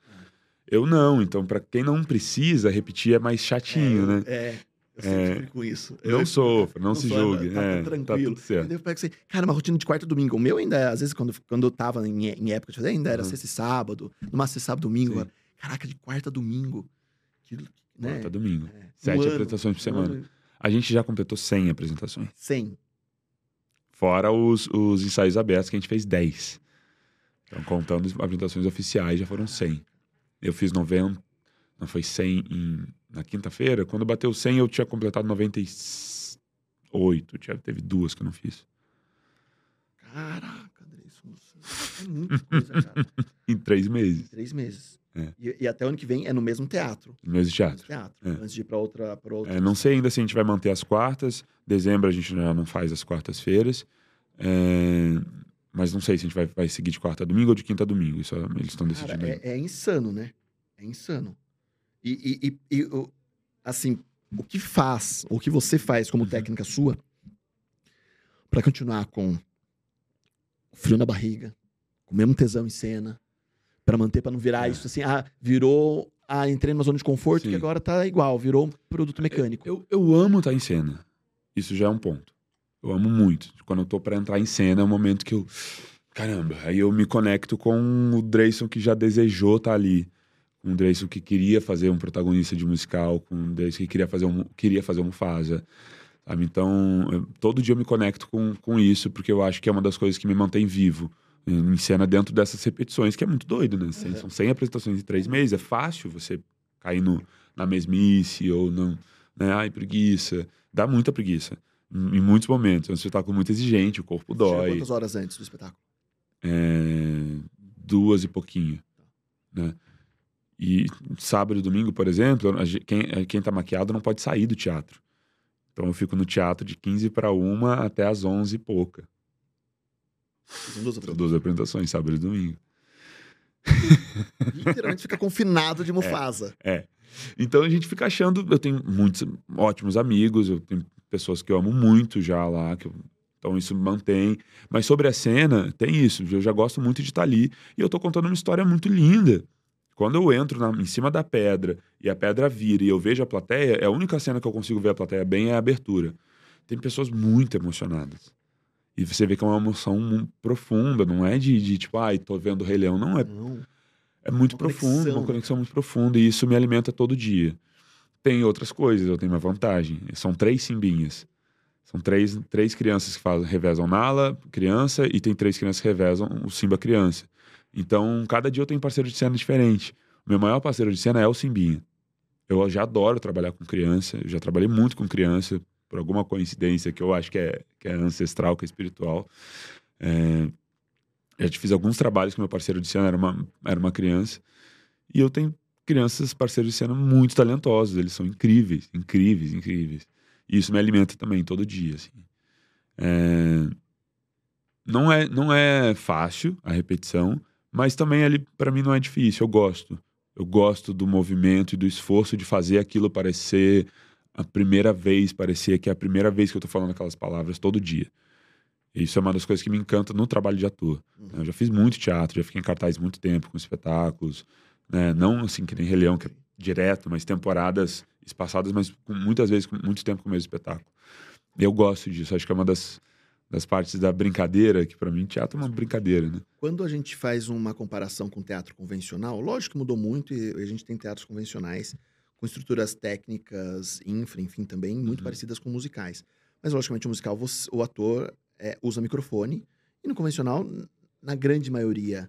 Eu não, então pra quem não precisa, repetir é mais chatinho, é, né? É. Eu sempre É. com isso. Não Eu- sofra, não se julgue. Tá, é, tá tranquilo. tá E eu pego assim, cara, uma rotina de quarta e domingo. O meu ainda, às vezes, quando, quando eu tava em, em época de fazer, ainda era Uhum. sexta e sábado, no máximo sábado domingo. Agora, caraca, de quarta a domingo. Que, né? Quarta, domingo. É. Sete Um ano, apresentações por um semana. e- A gente já completou 100 apresentações. 100. Fora os, os ensaios abertos, que a gente fez 10. Então, contando as apresentações oficiais, já foram 100. Eu fiz 90, não foi 100 em- na quinta-feira. Quando bateu 100, eu tinha completado 98. Tinha, teve duas que eu não fiz. Caraca, André, isso é muita coisa, cara. Em três meses. Três meses. É. E, e até o ano que vem é no mesmo teatro. No mesmo No teatro. mesmo teatro. É. Antes de ir pra outra. Pra outra É, não sei ainda se a gente vai manter as quartas. Dezembro a gente já não faz as quartas-feiras. É, mas não sei se a gente vai, vai seguir de quarta a domingo ou de quinta a domingo. Isso eles estão decidindo Cara, é, é insano, né? É insano. E, e- e- e, assim, o que faz, o que você faz Uhum. como técnica sua pra continuar com frio na barriga, com o mesmo tesão em cena, pra manter, pra não virar É. isso assim, ah, virou, ah, entrei numa zona de conforto Sim. que agora tá igual, virou um produto mecânico. Eu, eu amo estar em cena. Isso já é um ponto. Eu amo muito. Quando eu tô pra entrar em cena, é o momento que eu. Caramba, aí eu me conecto com o Dreyson que já desejou estar ali. O Dreyson que queria fazer um protagonista de musical, com o Dreyson que queria fazer um, queria fazer um Mufasa. Sabe? Então, eu- todo dia eu me conecto com, com isso, porque eu acho que é uma das coisas que me mantém vivo em cena dentro dessas repetições, que é muito doido, né? Cem- São 100 apresentações em três meses, é fácil você cair no, na mesmice ou não, né? Ai, preguiça. Dá muita preguiça. Em, em muitos momentos. É um espetáculo muito exigente, o corpo Chega dói. Quantas horas antes do espetáculo? É, duas e pouquinho, né? E sábado e domingo, por exemplo, quem, é, quem tá maquiado não pode sair do teatro. Então eu fico no teatro de 15 para uma até as 11 e pouca. São duas São duas apresentações, sábado e domingo. Literalmente fica confinado de Mufasa. Então a gente fica achando. Eu tenho muitos ótimos amigos, eu tenho pessoas que eu amo muito já lá, que eu- então isso mantém. Mas sobre a cena, tem isso. Eu já gosto muito de estar ali e eu tô contando uma história muito linda. Quando eu entro na- em cima da pedra e a pedra vira e eu vejo a plateia, é a única cena que eu consigo ver a plateia bem é a abertura. Tem pessoas muito emocionadas. E você vê que é uma emoção profunda, não é de, de tipo, ai, tô vendo o Rei Leão. Não, é Não. é muito Uma profundo, conexão, uma né? conexão muito profunda, e isso me alimenta todo dia. Tem outras coisas, eu tenho uma vantagem. São três simbinhas. São três, três crianças que fazem, revezam Nala, criança, e tem três crianças que revezam o Simba criança. Então, cada dia eu tenho parceiro de cena diferente. Meu maior parceiro de cena é o Simbinha. Eu já adoro trabalhar com criança, eu já trabalhei muito com criança, por alguma coincidência que eu acho que é, que é ancestral, que é espiritual. É, já fiz alguns trabalhos que meu parceiro de cena era uma, era uma criança. E eu tenho crianças, parceiros de cena muito talentosos. Eles são incríveis, incríveis, incríveis. E isso me alimenta também todo dia. Assim. É... Não, é, não é fácil a repetição, mas também ali para mim não é difícil. Eu gosto. Eu gosto do movimento e do esforço de fazer aquilo parecer a primeira vez, parecer que é a primeira vez que eu tô falando aquelas palavras todo dia. Isso é uma das coisas que me encanta no trabalho de ator. Uhum. Eu já fiz muito teatro, já fiquei em cartaz muito tempo com espetáculos, né? Não assim que nem Rei que é direto, mas temporadas espaçadas, mas com, muitas vezes com muito tempo com o mesmo espetáculo. Eu gosto disso, acho que é uma das, das partes da brincadeira, que para mim teatro é uma brincadeira, né? Quando a gente faz uma comparação com teatro convencional, lógico que mudou muito e a gente tem teatros convencionais com estruturas técnicas, infra, enfim, também muito uhum. parecidas com musicais. Mas, logicamente, o musical, o ator é, usa microfone. E no convencional, na grande maioria,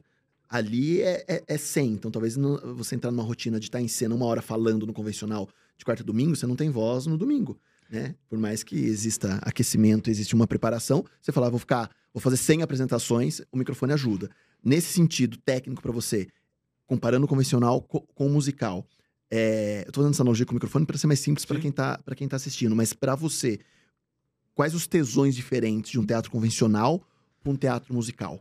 ali é, é, é 100. Então, talvez não, você entrar numa rotina de estar em cena uma hora falando no convencional de quarta a domingo, você não tem voz no domingo. Né? Por mais que exista aquecimento, existe uma preparação, você falar, vou ficar, vou fazer 100 apresentações, o microfone ajuda. Nesse sentido técnico para você, comparando o convencional com, com o musical, é, eu tô fazendo essa analogia com o microfone para ser mais simples para quem, tá, quem tá assistindo, mas para você, quais os tesões diferentes de um teatro convencional para um teatro musical?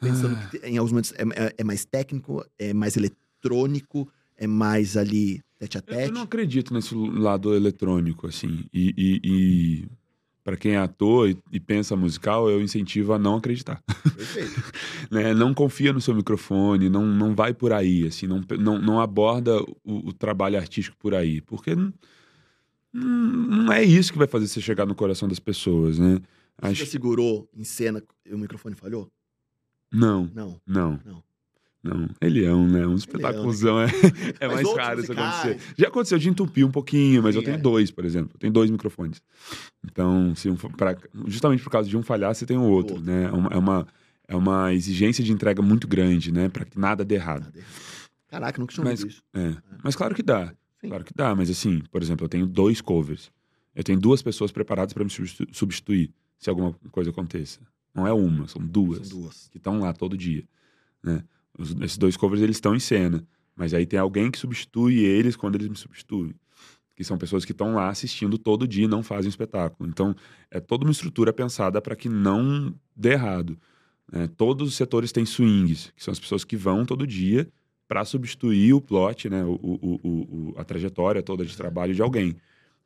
Pensando ah. que em alguns momentos é, é, é, mais técnico, é mais eletrônico, é mais ali tete a tete. Eu não acredito nesse lado eletrônico, assim. E, e, e para quem é ator e, e, pensa musical, eu incentivo a não acreditar. Perfeito. né? Não confia no seu microfone, não, não vai por aí, assim, não, não, não aborda o, o trabalho artístico por aí. Porque não é isso que vai fazer você chegar no coração das pessoas, né? Você Acho... já segurou em cena e o microfone falhou? Não. Não. Não. Não. Não, é leão, né? Um espetáculozão é, é mais raro isso acontecer. Já aconteceu de entupir um pouquinho, mas Sim, eu tenho é. dois, por exemplo. Eu tenho dois microfones. Então, se um, pra, justamente por causa de um falhar, você tem o outro, outro. né? É uma, é uma, é uma exigência de entrega muito grande, né? Para que nada dê errado. Caraca, nunca tinha ouvido isso. É. é. Mas claro que dá. Sim. Claro que dá, mas assim, por exemplo, eu tenho dois covers. Eu tenho duas pessoas preparadas para me substituir se alguma coisa aconteça. Não é uma, são duas. São duas. Que estão lá todo dia. Né? Os, esses dois covers, eles estão em cena. Mas aí tem alguém que substitui eles quando eles me substituem. Que são pessoas que estão lá assistindo todo dia e não fazem espetáculo. Então, é toda uma estrutura pensada para que não dê errado. Né? Todos os setores têm swings, que são as pessoas que vão todo dia para substituir o plot, né, o, o, o, a trajetória toda de trabalho de alguém.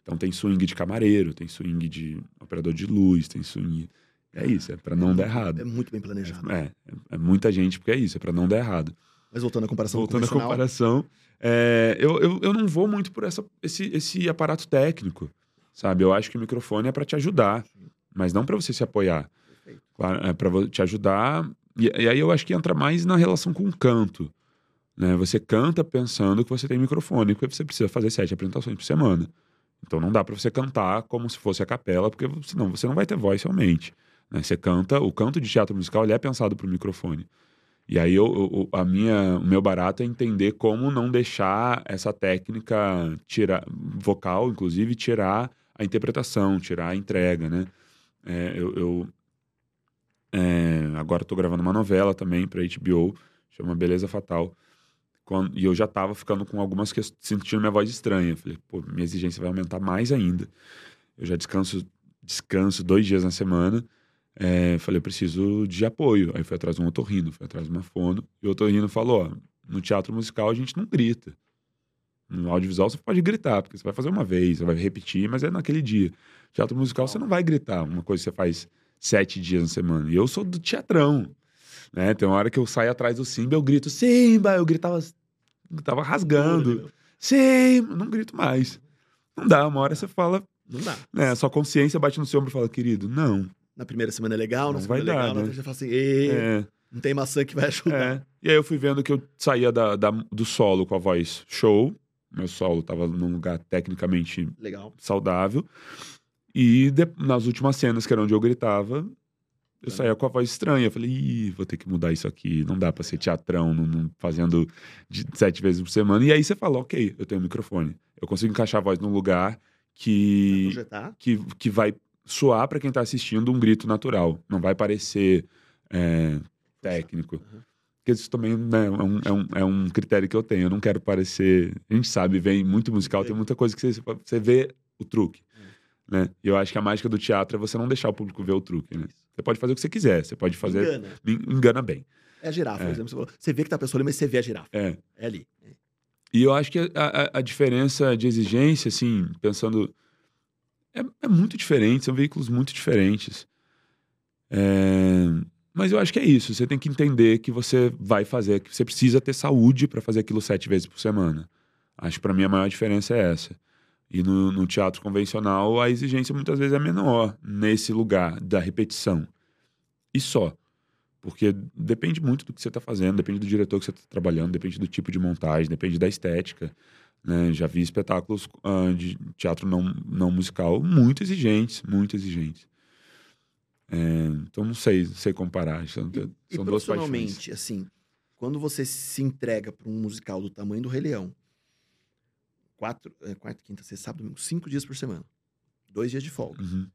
Então tem swing de camareiro, tem swing de operador de luz, tem swing. É isso, é para não dar errado. É muito bem planejado. É, é, é, muita gente porque é isso, é para não dar errado. Mas voltando à comparação Voltando à comparação, é, eu, eu, eu não vou muito por essa, esse, esse aparato técnico, sabe? Eu acho que o microfone é para te ajudar, mas não para você se apoiar. Claro, é para te ajudar. E, e aí eu acho que entra mais na relação com o canto. Né? Você canta pensando que você tem microfone, porque você precisa fazer sete apresentações por semana. Então não dá para você cantar como se fosse a capela, porque senão você não vai ter voz realmente. Né? Você canta, o canto de teatro musical ele é pensado para o microfone. E aí eu, eu, a minha, o meu barato é entender como não deixar essa técnica tirar, vocal, inclusive, tirar a interpretação, tirar a entrega, né? É, eu, eu é, agora estou gravando uma novela também para HBO, chama Beleza Fatal. Quando, e eu já tava ficando com algumas questões, sentindo minha voz estranha. Falei, pô, minha exigência vai aumentar mais ainda. Eu já descanso, descanso dois dias na semana. É, falei, eu preciso de apoio. Aí fui atrás de um otorrino, fui atrás de uma fono. E o otorrino falou: ó, no teatro musical a gente não grita. No audiovisual você pode gritar, porque você vai fazer uma vez, você vai repetir, mas é naquele dia. Teatro musical você não vai gritar, uma coisa que você faz sete dias na semana. E eu sou do teatrão. Né? Tem uma hora que eu saio atrás do Simba, eu grito, Simba! Eu gritava, tava rasgando. Simba! Não grito mais. Não dá, uma hora você fala. Não dá. Né? Sua consciência bate no seu ombro e fala, querido, não. Na primeira semana é legal, na não segunda vai é legal, dar, na né? terceira fala assim, é. não tem maçã que vai ajudar. É. E aí eu fui vendo que eu saía da, da, do solo com a voz show. Meu solo tava num lugar tecnicamente legal. saudável. E de- nas últimas cenas, que era onde eu gritava, eu saía com a voz estranha. Eu falei, Ih, vou ter que mudar isso aqui. Não dá pra ser teatrão, não, não- fazendo sete vezes por semana. E aí você fala, ok, eu tenho um microfone. Eu consigo encaixar a voz num lugar que, Projetar. que, que vai soar pra quem tá assistindo um grito natural. Não vai parecer é, técnico. Uhum. Porque isso também né, é, um, é, um, é um critério que eu tenho. Eu não quero parecer. A gente sabe, vem muito musical, tem muita coisa que você, você vê o truque. Né? E eu acho que a mágica do teatro é você não deixar o público ver o truque. Né? Você pode fazer o que você quiser, você pode fazer. Engana. Engana bem. É a girafa, por É. exemplo. Você, falou. Você vê que tá a pessoa ali, mas você vê a girafa. É. É ali. E eu acho que a, a- a diferença de exigência, assim, pensando. É, é muito diferente, são veículos muito diferentes. É, Mas eu acho que é isso. Você tem que entender que você vai fazer, que você precisa ter saúde para fazer aquilo sete vezes por semana. Acho que para mim a maior diferença é essa. E no, no teatro convencional, a exigência muitas vezes é menor nesse lugar da repetição. E só. Porque depende muito do que você está fazendo, depende do diretor que você está trabalhando, depende do tipo de montagem, depende da estética. Né? Já vi espetáculos ah, de teatro não, não musical muito exigentes, muito exigentes. É, então não sei, não sei comparar. São, E são duas paixões. profissionalmente, assim, quando você se entrega para um musical do tamanho do Rei Leão, quatro, é, quarta, quinta, sexta, sábado, domingo, cinco dias por semana, dois dias de folga, Uhum.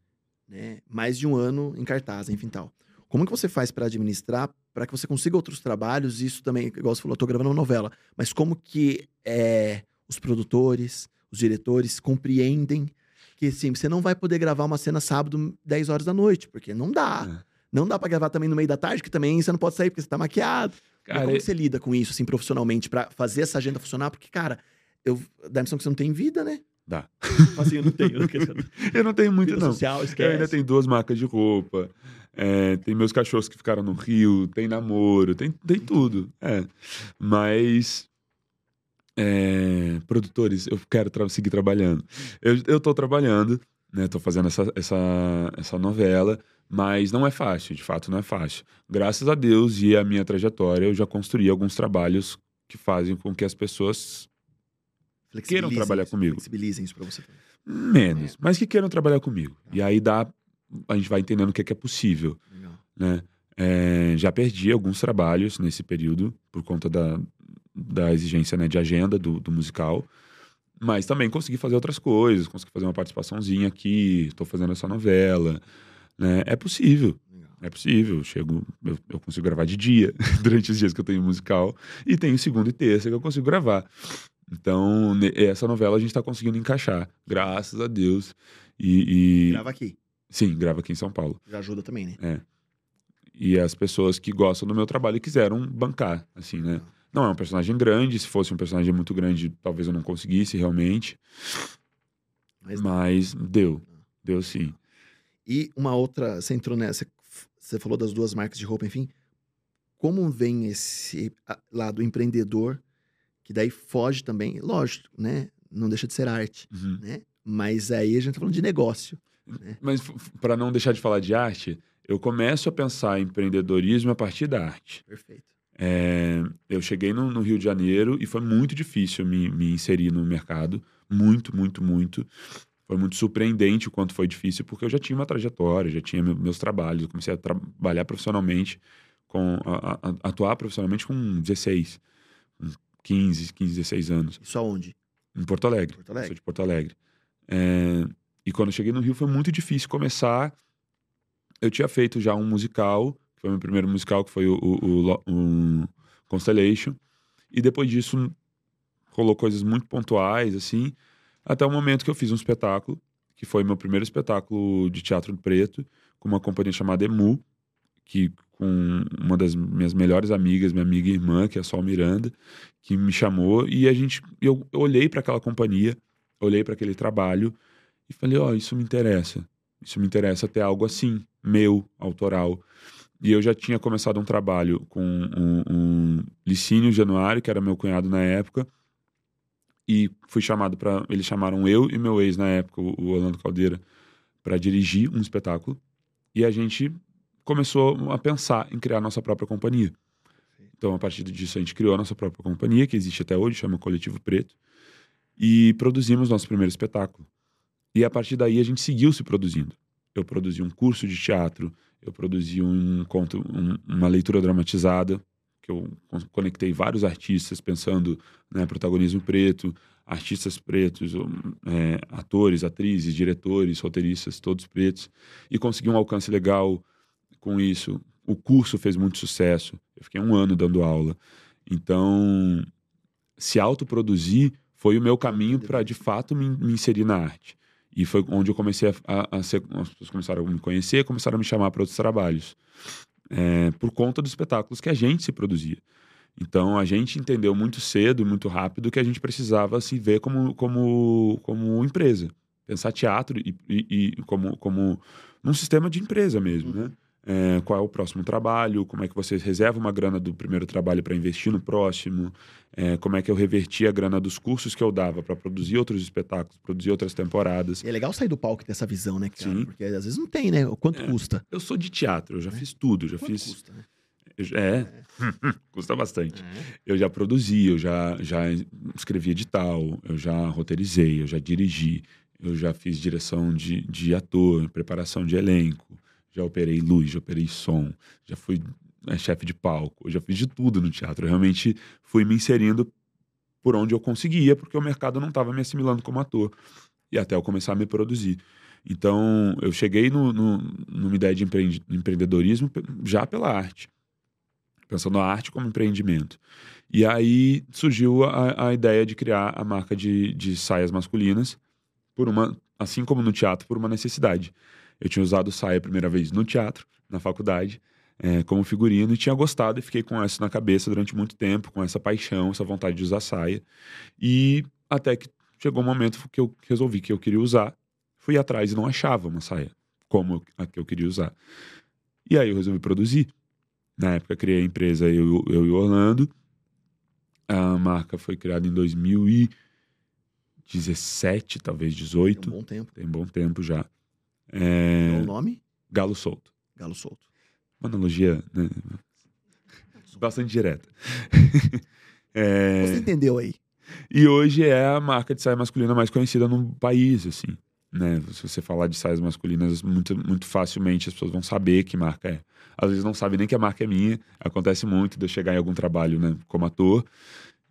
né? Mais de um ano em cartaz, enfim tal. Como que você faz para administrar, para que você consiga outros trabalhos? Isso também, igual você falou, eu tô gravando uma novela, mas como que é, os produtores, os diretores compreendem que assim, você não vai poder gravar uma cena sábado 10 horas da noite, porque não dá. É. Não dá pra gravar também no meio da tarde, que também você não pode sair porque você tá maquiado. Cara, como você lida com isso, assim, profissionalmente, pra fazer essa agenda funcionar? Porque, cara, eu dá a impressão que você não tem vida, né? Dá. Assim, eu não tenho. Vida eu não tenho muito, não. social, Eu esquece. ainda tenho duas marcas de roupa. é, tem meus cachorros que ficaram no Rio, tem namoro, tem, tem tudo. É. Mas. É, produtores, eu quero tra- seguir trabalhando. Eu, eu tô trabalhando, né? Tô fazendo essa, essa, essa novela, mas não é fácil, de fato não é fácil. Graças a Deus e a minha trajetória, eu já construí alguns trabalhos que fazem com que as pessoas queiram trabalhar comigo. Flexibilizem isso pra você. menos, mas que queiram trabalhar comigo. E aí dá, a gente vai entendendo o que é, que é possível Legal. né? É, já perdi alguns trabalhos nesse período por conta da, da exigência né, de agenda do, do musical, mas também consegui fazer outras coisas, consegui fazer uma participaçãozinha aqui, estou fazendo essa novela, né? É possível, é possível. Eu chego, eu, eu consigo gravar de dia durante os dias que eu tenho musical e tenho segunda e terça que eu consigo gravar. Então essa novela a gente está conseguindo encaixar, graças a Deus. E, e- Grava aqui. sim, grava aqui em São Paulo. Já ajuda também, né? E as pessoas que gostam do meu trabalho quiseram bancar, assim, né? Não é um personagem grande, se fosse um personagem muito grande, talvez eu não conseguisse realmente, Mas mas deu, deu sim. E uma outra, você entrou nessa, você falou das duas marcas de roupa, enfim. Como vem esse lado empreendedor, que daí foge também, lógico, né? Não deixa de ser arte, Uhum. né? Mas aí a gente tá falando de negócio. Mas para não deixar de falar de arte, eu começo a pensar em empreendedorismo a partir da arte. Perfeito. É, eu cheguei no, no Rio de Janeiro e foi muito difícil me, me inserir no mercado. Muito, muito, muito. Foi muito surpreendente o quanto foi difícil, porque eu já tinha uma trajetória, já tinha me- meus trabalhos. Eu comecei a trabalhar profissionalmente, com, a, a- a- atuar profissionalmente com 16, com 15, 15, 16 anos, Isso aonde? em Porto Alegre. Porto Alegre. Sou de Porto Alegre. É, e quando eu cheguei no Rio foi muito difícil começar. Eu tinha feito já um musical, que foi meu primeiro musical, que foi o, o- o o Constellation. E depois disso rolou coisas muito pontuais, assim, até o momento que eu fiz um espetáculo, que foi meu primeiro espetáculo de teatro preto, com uma companhia chamada Emu, que com uma das minhas melhores amigas, minha amiga e irmã, que é a Sol Miranda, que me chamou e a gente eu olhei para aquela companhia, olhei para aquele trabalho e falei, ó, isso me interessa. Isso me interessa ter algo assim, meu, autoral. E eu já tinha começado um trabalho com um, um Licínio Januário, que era meu cunhado na época, e fui chamado para. Eles chamaram eu e meu ex na época, o o Orlando Caldeira, para dirigir um espetáculo. E a gente começou a pensar em criar nossa própria companhia. Então, a partir disso, a gente criou a nossa própria companhia, que existe até hoje, chama Coletivo Preto, e produzimos nosso primeiro espetáculo. E a partir daí a gente seguiu se produzindo. Eu produzi um curso de teatro, eu produzi um conto, um, uma leitura dramatizada, que eu conectei vários artistas pensando né, protagonismo preto, artistas pretos, é, atores, atrizes, diretores, roteiristas, todos pretos, e consegui um alcance legal com isso. O curso fez muito sucesso. Eu fiquei um ano dando aula. Então, se autoproduzir foi o meu caminho para, de fato, me, me, inserir na arte. E foi onde eu comecei a, a, a ser. As pessoas começaram a me conhecer, começaram a me chamar para outros trabalhos. É, por conta dos espetáculos que a gente se produzia. Então a gente entendeu muito cedo, muito rápido, que a gente precisava se ver como, como, como empresa. Pensar teatro e, e, e como, como num sistema de empresa mesmo, né? É, qual é o próximo trabalho, como é que você reserva uma grana do primeiro trabalho para investir no próximo, é, como é que eu reverti a grana dos cursos que eu dava para produzir outros espetáculos, produzir outras temporadas. E é legal sair do palco e ter essa visão, né, cara? Sim. Porque às vezes não tem, né? O quanto É. custa? Eu sou de teatro, eu já É. fiz tudo, já Quanto fiz. custa, né? eu- É, custa bastante. É. Eu já produzi, eu já, já escrevi edital, eu já roteirizei, eu já dirigi, eu já fiz direção de, de ator, preparação de elenco, já operei luz, já operei som, já fui né, chefe de palco, já fiz de tudo no teatro. Eu realmente fui me inserindo por onde eu conseguia, porque o mercado não estava me assimilando como ator. E até eu começar a me produzir. Então, eu cheguei no, no, numa ideia de empreende- empreendedorismo já pela arte. Pensando a arte como empreendimento. E aí surgiu a, a ideia de criar a marca de, de saias masculinas, por uma, assim como no teatro, por uma necessidade. Eu tinha usado saia a primeira vez no teatro, na faculdade, eh, como figurino, e tinha gostado e fiquei com isso na cabeça durante muito tempo, com essa paixão, essa vontade de usar saia. E até que chegou um momento que eu resolvi que eu queria usar, fui atrás e não achava uma saia como a que eu queria usar. E aí eu resolvi produzir. Na época criei a empresa eu, eu e Orlando. A marca foi criada em 2017, talvez Tem 18. um bom tempo. Tem bom tempo já. Qual É... o nome? Galo solto. Galo solto. Uma analogia né? bastante direta. É, Você entendeu aí? E hoje é a marca de saia masculina mais conhecida no país, assim. Né? Se você falar de saias masculinas, muito, muito facilmente as pessoas vão saber que marca é. Às vezes não sabem nem que a marca é minha. Acontece muito de eu chegar em algum trabalho né, como ator.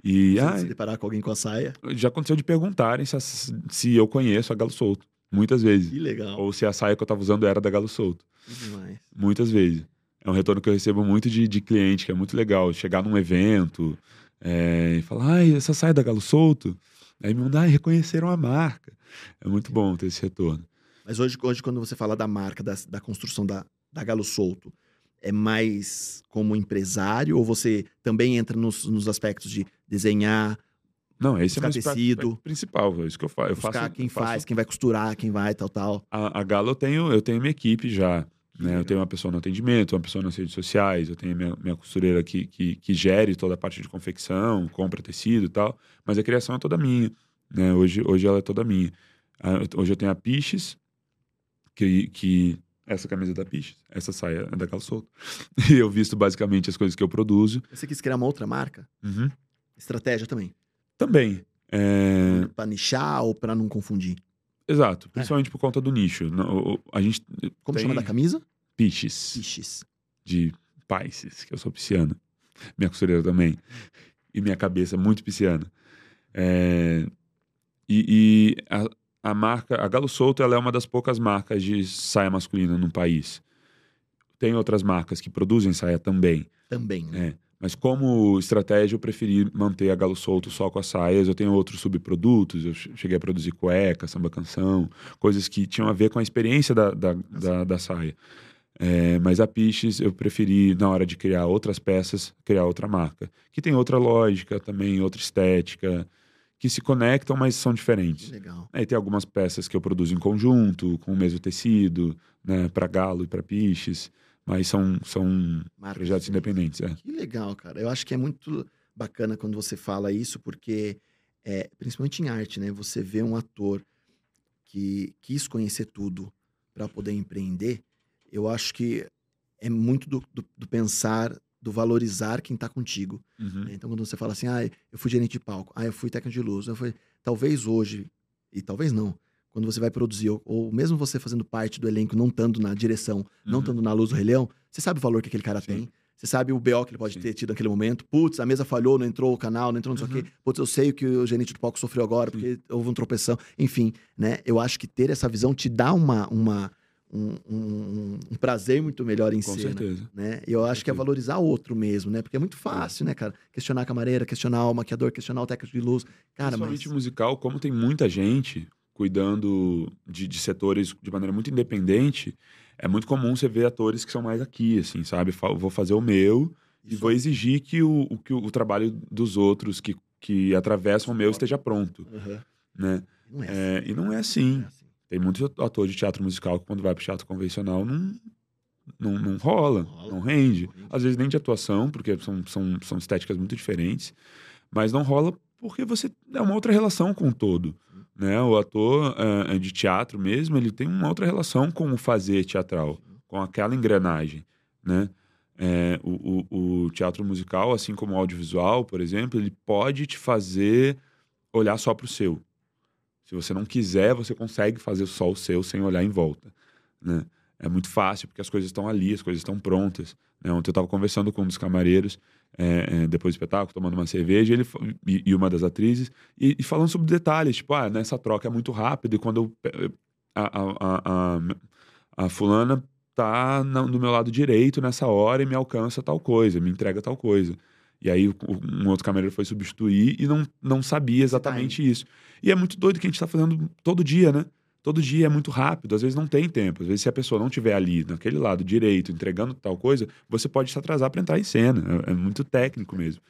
E Você ah, se deparar com alguém com a saia. já aconteceu de perguntarem se, se eu conheço a Galo Solto. Muitas vezes. Que legal. Ou se a saia que eu tava usando era da Galo Solto. Demais. Muitas vezes. É um retorno que eu recebo muito de, de cliente, que é muito legal. Chegar num evento é, e falar, ai, essa saia é da Galo Solto. Aí me mandar, ai, reconheceram a marca. É muito bom ter esse retorno. Mas hoje, hoje quando você fala da marca, da, da construção da, da Galo Solto, é mais como empresário ou você também entra nos, nos aspectos de desenhar, Não, esse é o Buscar tecido. principal. É isso que eu faço. Eu buscar faço, quem eu faço- faz, quem vai costurar, quem vai, tal, tal. A, a Galo eu tenho, eu tenho minha equipe já. Né? Eu tenho uma pessoa no atendimento, uma pessoa nas redes sociais, eu tenho minha, minha costureira que, que, que gere toda a parte de confecção, compra tecido e tal, mas a criação é toda minha. Né? Hoje, hoje ela é toda minha. Ah, Hoje eu tenho a Piches, que, que essa camisa é da Piches, essa saia é da Galo Solto. E eu visto basicamente as coisas que eu produzo. Você quis criar uma outra marca? Uhum. Estratégia também. Também. é, Pra nichar ou pra não confundir. Exato, principalmente por conta do nicho. A gente Como tem chama da camisa? Piches. Piches. de Pisces, que eu sou pisciano. Minha costureira também. E minha cabeça é muito pisciana. É, E, e a, a marca, a Galo Solto, ela é uma das poucas marcas de saia masculina no país. Tem outras marcas que produzem saia também. Também, né? É. Mas como estratégia, eu preferi manter a Galo Solto só com as saias. Eu tenho outros subprodutos. Eu che- cheguei a produzir cueca, samba canção, coisas que tinham a ver com a experiência da, da, da, da saia. É, mas a Piches, eu preferi, na hora de criar outras peças, criar outra marca. Que tem outra lógica também, outra estética, que se conectam, mas são diferentes. legal. Aí tem algumas peças que eu produzo em conjunto, com o mesmo tecido, né, para Galo e para Piches, mas são, são projetos independentes. É. Que legal, cara. Eu acho que é muito bacana quando você fala isso, porque, é, principalmente em arte, né? Você vê um ator que quis conhecer tudo para poder empreender. Eu acho que é muito do, do- do pensar, do valorizar quem tá contigo. Uhum. né? Então, quando você fala assim, ah, eu fui gerente de palco, ah, eu fui técnico de luz, eu fui... talvez hoje, e talvez não, quando você vai produzir, ou, ou mesmo você fazendo parte do elenco, não estando na direção, não Uhum. estando na luz do Rei Leão, você sabe o valor que aquele cara Sim. tem. Você sabe o BO que ele pode Sim. ter tido naquele momento. Putz, a mesa falhou, não entrou o canal, não entrou não sei o Uhum. quê. Putz, eu sei o que o gerente do palco sofreu agora, porque houve um tropeção. Enfim, né? Eu acho que ter essa visão te dá uma, uma, um, um- um prazer muito melhor em Com cena. certeza. Né? E eu acho que é valorizar o outro mesmo, né? Porque é muito fácil, né, cara? Questionar a camareira, questionar o maquiador, questionar o técnico de luz. Cara, mas... Principalmente musical, como tem muita gente cuidando de, de setores de maneira muito independente, é muito comum você ver atores que são mais aqui, assim, sabe? Vou fazer o meu e Isso- vou exigir que o, o- que o, trabalho dos outros que, que atravessam o meu esteja pronto, Aham. né? Não é assim. É, e não é não assim. é assim. Tem muito ator de teatro musical que quando vai pro teatro convencional não, não, não rola, Não rola. não rende. Não rende. Às vezes nem de atuação, porque são, são, são estéticas muito diferentes. Mas não rola porque você é uma outra relação com o todo. Né? O ator eh, de teatro mesmo, ele tem uma outra relação com o fazer teatral, com aquela engrenagem. Né? É, o, o, o teatro musical, assim como o audiovisual, por exemplo, ele pode te fazer olhar só para o seu. Se você não quiser, você consegue fazer só o seu sem olhar em volta. Né? É muito fácil, porque as coisas estão ali, as coisas estão prontas. Né? Ontem eu estava conversando com um dos camareiros, é, é, depois do espetáculo, tomando uma cerveja, ele, e, e uma das atrizes, e, e falando sobre detalhes, tipo, ah, nessa troca é muito rápido, e quando eu, a, a, a, a, fulana tá na- do meu lado direito nessa hora e me alcança tal coisa, me entrega tal coisa. E aí um outro camareiro foi substituir e não, não sabia exatamente isso. E é muito doido que a gente está fazendo todo dia, né? Todo dia é muito rápido, às vezes não tem tempo. Às vezes, se a pessoa não estiver ali, naquele lado direito, entregando tal coisa, você pode se atrasar para entrar em cena. É, é muito técnico mesmo.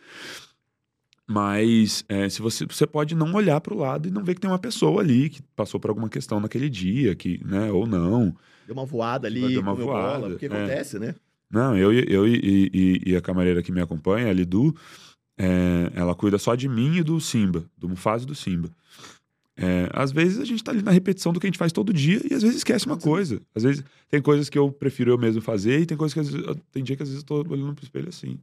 Mas é, se você, você pode não olhar para o lado e não ver que tem uma pessoa ali que passou por alguma questão naquele dia, que, né, ou não. Deu uma voada ali, Deu uma voada, bola, porque é. acontece, né? Não, eu, e- eu e, e- e a camareira que me acompanha, a Lidu, é, ela cuida só de mim e do Simba, do Mufasa e do Simba. É, às vezes a gente tá ali na repetição do que a gente faz todo dia e às vezes esquece uma coisa. Às vezes tem coisas que eu prefiro eu mesmo fazer e tem coisas que às vezes, eu- tem dia que às vezes eu tô olhando pro espelho assim.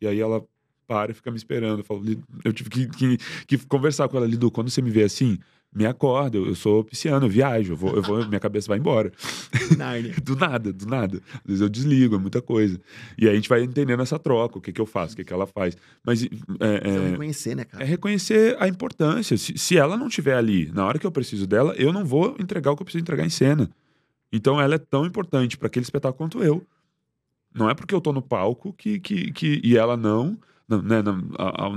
E aí ela para e fica me esperando. Eu, falo, eu tive que, que- que conversar com ela, Lidu, quando você me vê assim, me acorda, eu, eu sou pisciano, eu viajo, eu vou, eu vou, minha cabeça vai embora. Do nada, do nada. Às vezes eu desligo, é muita coisa. E aí a gente vai entendendo essa troca, o que, que eu faço, o que, que ela faz. Mas é, Precisa é, reconhecer, né, é cara? reconhecer a importância. Se, se ela não estiver ali na hora que eu preciso dela, eu não vou entregar o que eu preciso entregar em cena. Então ela é tão importante para aquele espetáculo quanto eu. Não é porque eu tô no palco que, que, que e ela não, no, né, no,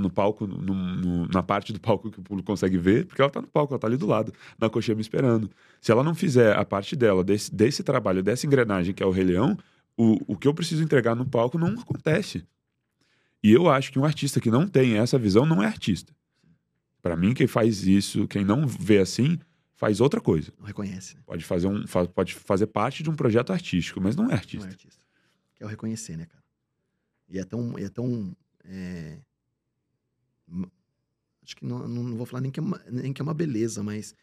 no palco, no- na parte do palco que o público consegue ver, porque ela tá no palco, ela tá ali do lado, na coxinha me esperando. Se ela não fizer a parte dela, desse, desse trabalho, dessa engrenagem que é o Rei Leão, o, o que eu preciso entregar no palco não acontece. E eu acho que um artista que não tem essa visão não é artista. Para mim, quem faz isso, quem não vê assim, faz outra coisa. Não reconhece, né? Pode fazer, um, pode fazer parte de um projeto artístico, mas não é Não artista. é artista. Que é o reconhecer, né, cara? E é tão. e é tão é, Acho que não, não vou falar nem que, é uma, nem que é uma beleza, mas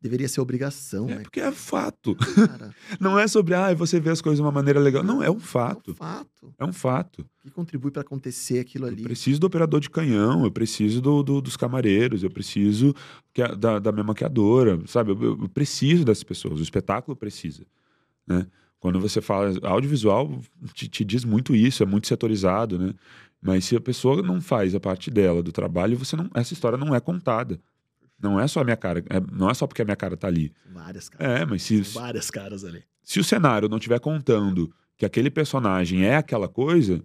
deveria ser obrigação, É né, porque é fato. cara? Não é sobre, ah, você vê as coisas de uma maneira legal. Não, é um É um fato. fato. É um fato. Que contribui pra acontecer aquilo Eu ali. preciso do operador de canhão, eu preciso do, do- dos camareiros, eu preciso a- da, da minha maquiadora, sabe? Eu, eu- eu preciso dessas pessoas, o espetáculo precisa, né? Quando você fala audiovisual, te, te diz muito isso, é muito setorizado, né? Mas se a pessoa não faz a parte dela do trabalho, você não, essa história não é contada. Não é só a minha cara, é- não é só porque a minha cara tá ali. Várias caras. É, mas se, várias caras ali. se o cenário não estiver contando que aquele personagem é aquela coisa,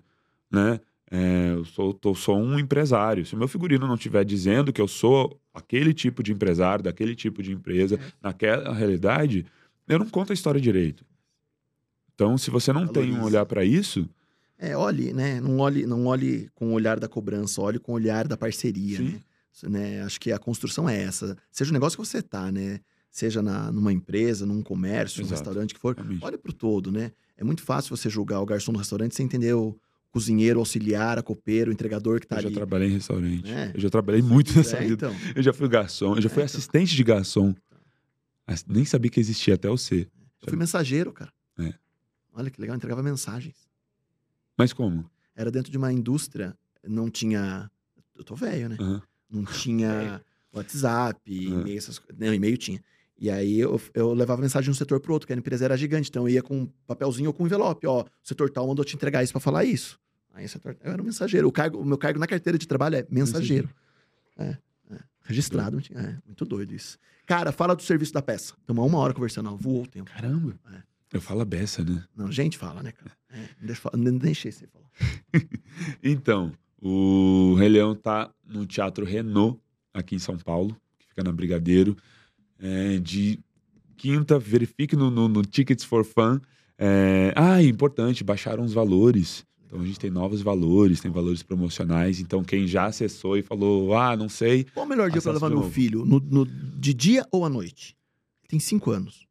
né? é, eu sou, tô- sou um empresário. Se o meu figurino não estiver dizendo que eu sou aquele tipo de empresário, daquele tipo de empresa, É. naquela realidade, eu não conto a história direito. Então, se você não tem um olhar para isso, É, olhe, né? Não olhe, não olhe com o olhar da cobrança, olhe com o olhar da parceria, né? Isso, né? Acho que a construção é essa. Seja o negócio que você tá, né? Seja na, numa empresa, num comércio, num Exato. restaurante que for. realmente, Olhe pro todo, né? É muito fácil você julgar o garçom no restaurante sem entender o cozinheiro, o auxiliar, a copeiro, o entregador que tá eu já ali. trabalhei em restaurante. É. Eu já trabalhei muito nessa É, vida. então. Eu já fui garçom, eu já fui É, então. assistente de garçom. Nem sabia que existia até o C. Eu fui mensageiro, cara. É. Olha que legal, entregava mensagens. Mas como? Era dentro de uma indústria, não tinha. Eu tô velho, né? Aham. Não tinha WhatsApp, É. e-mail, essas coisas. Não, e-mail tinha. E aí eu, eu levava mensagem de um setor pro outro, que a empresa era gigante. Então eu ia com um papelzinho ou com um envelope. Ó, o setor tal mandou te entregar isso pra falar isso. Aí o setor, eu era um mensageiro. O, cargo, o meu cargo na carteira de trabalho é mensageiro. É, é. Registrado. É, muito doido isso. Cara, fala do serviço da peça. Estamos uma hora conversando, ó, voou o tempo. Caramba. É. Eu falo a beça, né? Não, gente fala, né, cara? É, não deixa, você falar. Então, o Rei Leão tá no Teatro Renault, aqui em São Paulo, que fica na Brigadeiro. É, de quinta, verifique no, no- no Tickets for Fun. É, ah, e importante, baixaram os valores. Então a gente tem novos valores, tem valores promocionais. Então quem já acessou e falou, ah, não sei, Qual o melhor dia Acesso levar meu filho? No, no- de dia ou à noite? Tem cinco anos.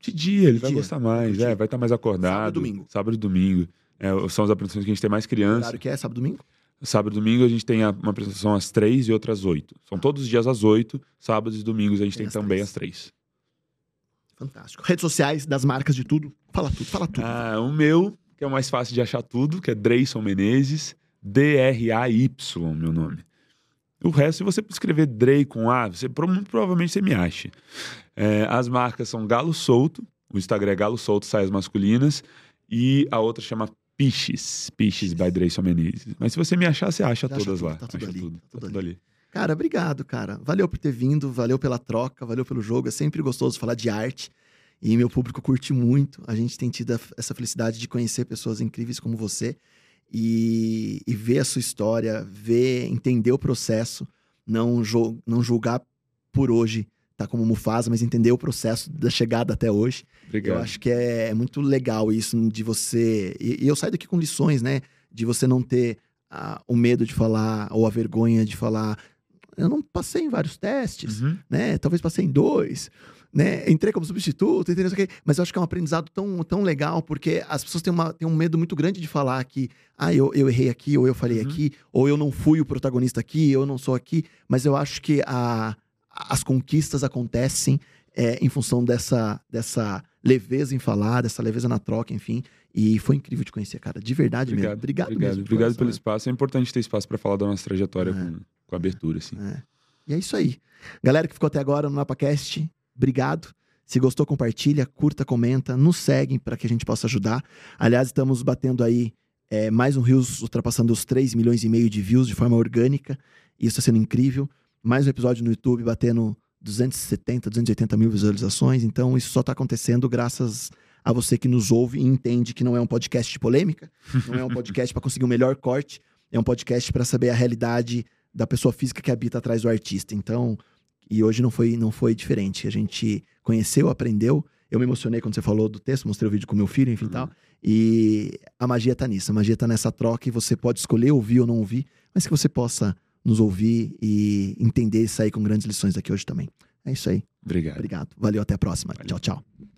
De dia ele vai Dia. gostar mais, é, vai estar mais acordado. Sábado e domingo. Sábado e domingo. É, são as apresentações que a gente tem mais Que criança. horário que é? Sábado domingo? Sábado e domingo a gente tem uma apresentação às três e outra às oito. São todos os dias às oito. Sábados e domingos a gente Tem tem, às também três. às três. Fantástico. Redes sociais das marcas de tudo. Fala tudo, fala tudo. Ah, o meu, que é o mais fácil de achar tudo, que é Dreyson Menezes. D-R-A-Y, meu nome. O resto, se você escrever Drey com A, você, muito provavelmente você me acha. É, as marcas são Galo Solto. O Instagram é Galo Solto, saias masculinas. E a outra chama Piches. Piches by Dreyson Menezes. Mas se você me achar, você acha Você acha todas tudo, lá. tá tudo Acha ali, tudo, tá tudo tá tudo ali. Cara, obrigado, cara. Valeu por ter vindo, valeu pela troca, valeu pelo jogo. É sempre gostoso falar de arte. E meu público curte muito. A gente tem tido essa felicidade de conhecer pessoas incríveis como você e, e ver a sua história, ver, entender o processo, não, jul- não julgar por hoje, tá como Mufasa, mas entender o processo da chegada até hoje. Obrigado. Eu acho que é, é muito legal isso de você. E, e eu saio daqui com lições, né? De você não ter ah, o medo de falar ou a vergonha de falar. Eu não passei em vários testes, Uhum. né? Talvez passei em dois, né? Entrei como substituto, entrei não sei o quê. Mas eu acho que é um aprendizado tão, tão legal, porque as pessoas têm, uma, têm um medo muito grande de falar que, ah, eu, eu errei aqui, ou eu falei Uhum. aqui, ou eu não fui o protagonista aqui, eu não sou aqui. Mas eu acho que a, as conquistas acontecem é, em função dessa, dessa leveza em falar, dessa leveza na troca, enfim. E foi incrível te conhecer, cara. De verdade mesmo. Obrigado, obrigado, mesmo. obrigado pelo espaço. É importante ter espaço para falar da nossa trajetória É. com, com abertura, assim. É. E é isso aí. Galera que ficou até agora no NapaCast, obrigado. Se gostou, compartilha, curta, comenta, nos segue para que a gente possa ajudar. Aliás, estamos batendo aí é, mais um Rios ultrapassando os 3 milhões e meio de views de forma orgânica. Isso está sendo incrível. Mais um episódio no YouTube batendo 270, 280 mil visualizações. Então, isso só está acontecendo graças a você que nos ouve e entende que não é um podcast de polêmica, não é um podcast para conseguir o melhor corte, é um podcast para saber a realidade da pessoa física que habita atrás do artista. Então, e hoje não foi, não foi diferente. A gente conheceu, aprendeu. Eu me emocionei quando você falou do texto, mostrei o vídeo com meu filho, enfim Uhum. tal. E a magia tá nisso. A magia tá nessa troca e você pode escolher ouvir ou não ouvir, mas que você possa nos ouvir e entender e sair com grandes lições daqui hoje também. É isso aí. Obrigado. Obrigado. Valeu, até a próxima. Valeu. Tchau, tchau.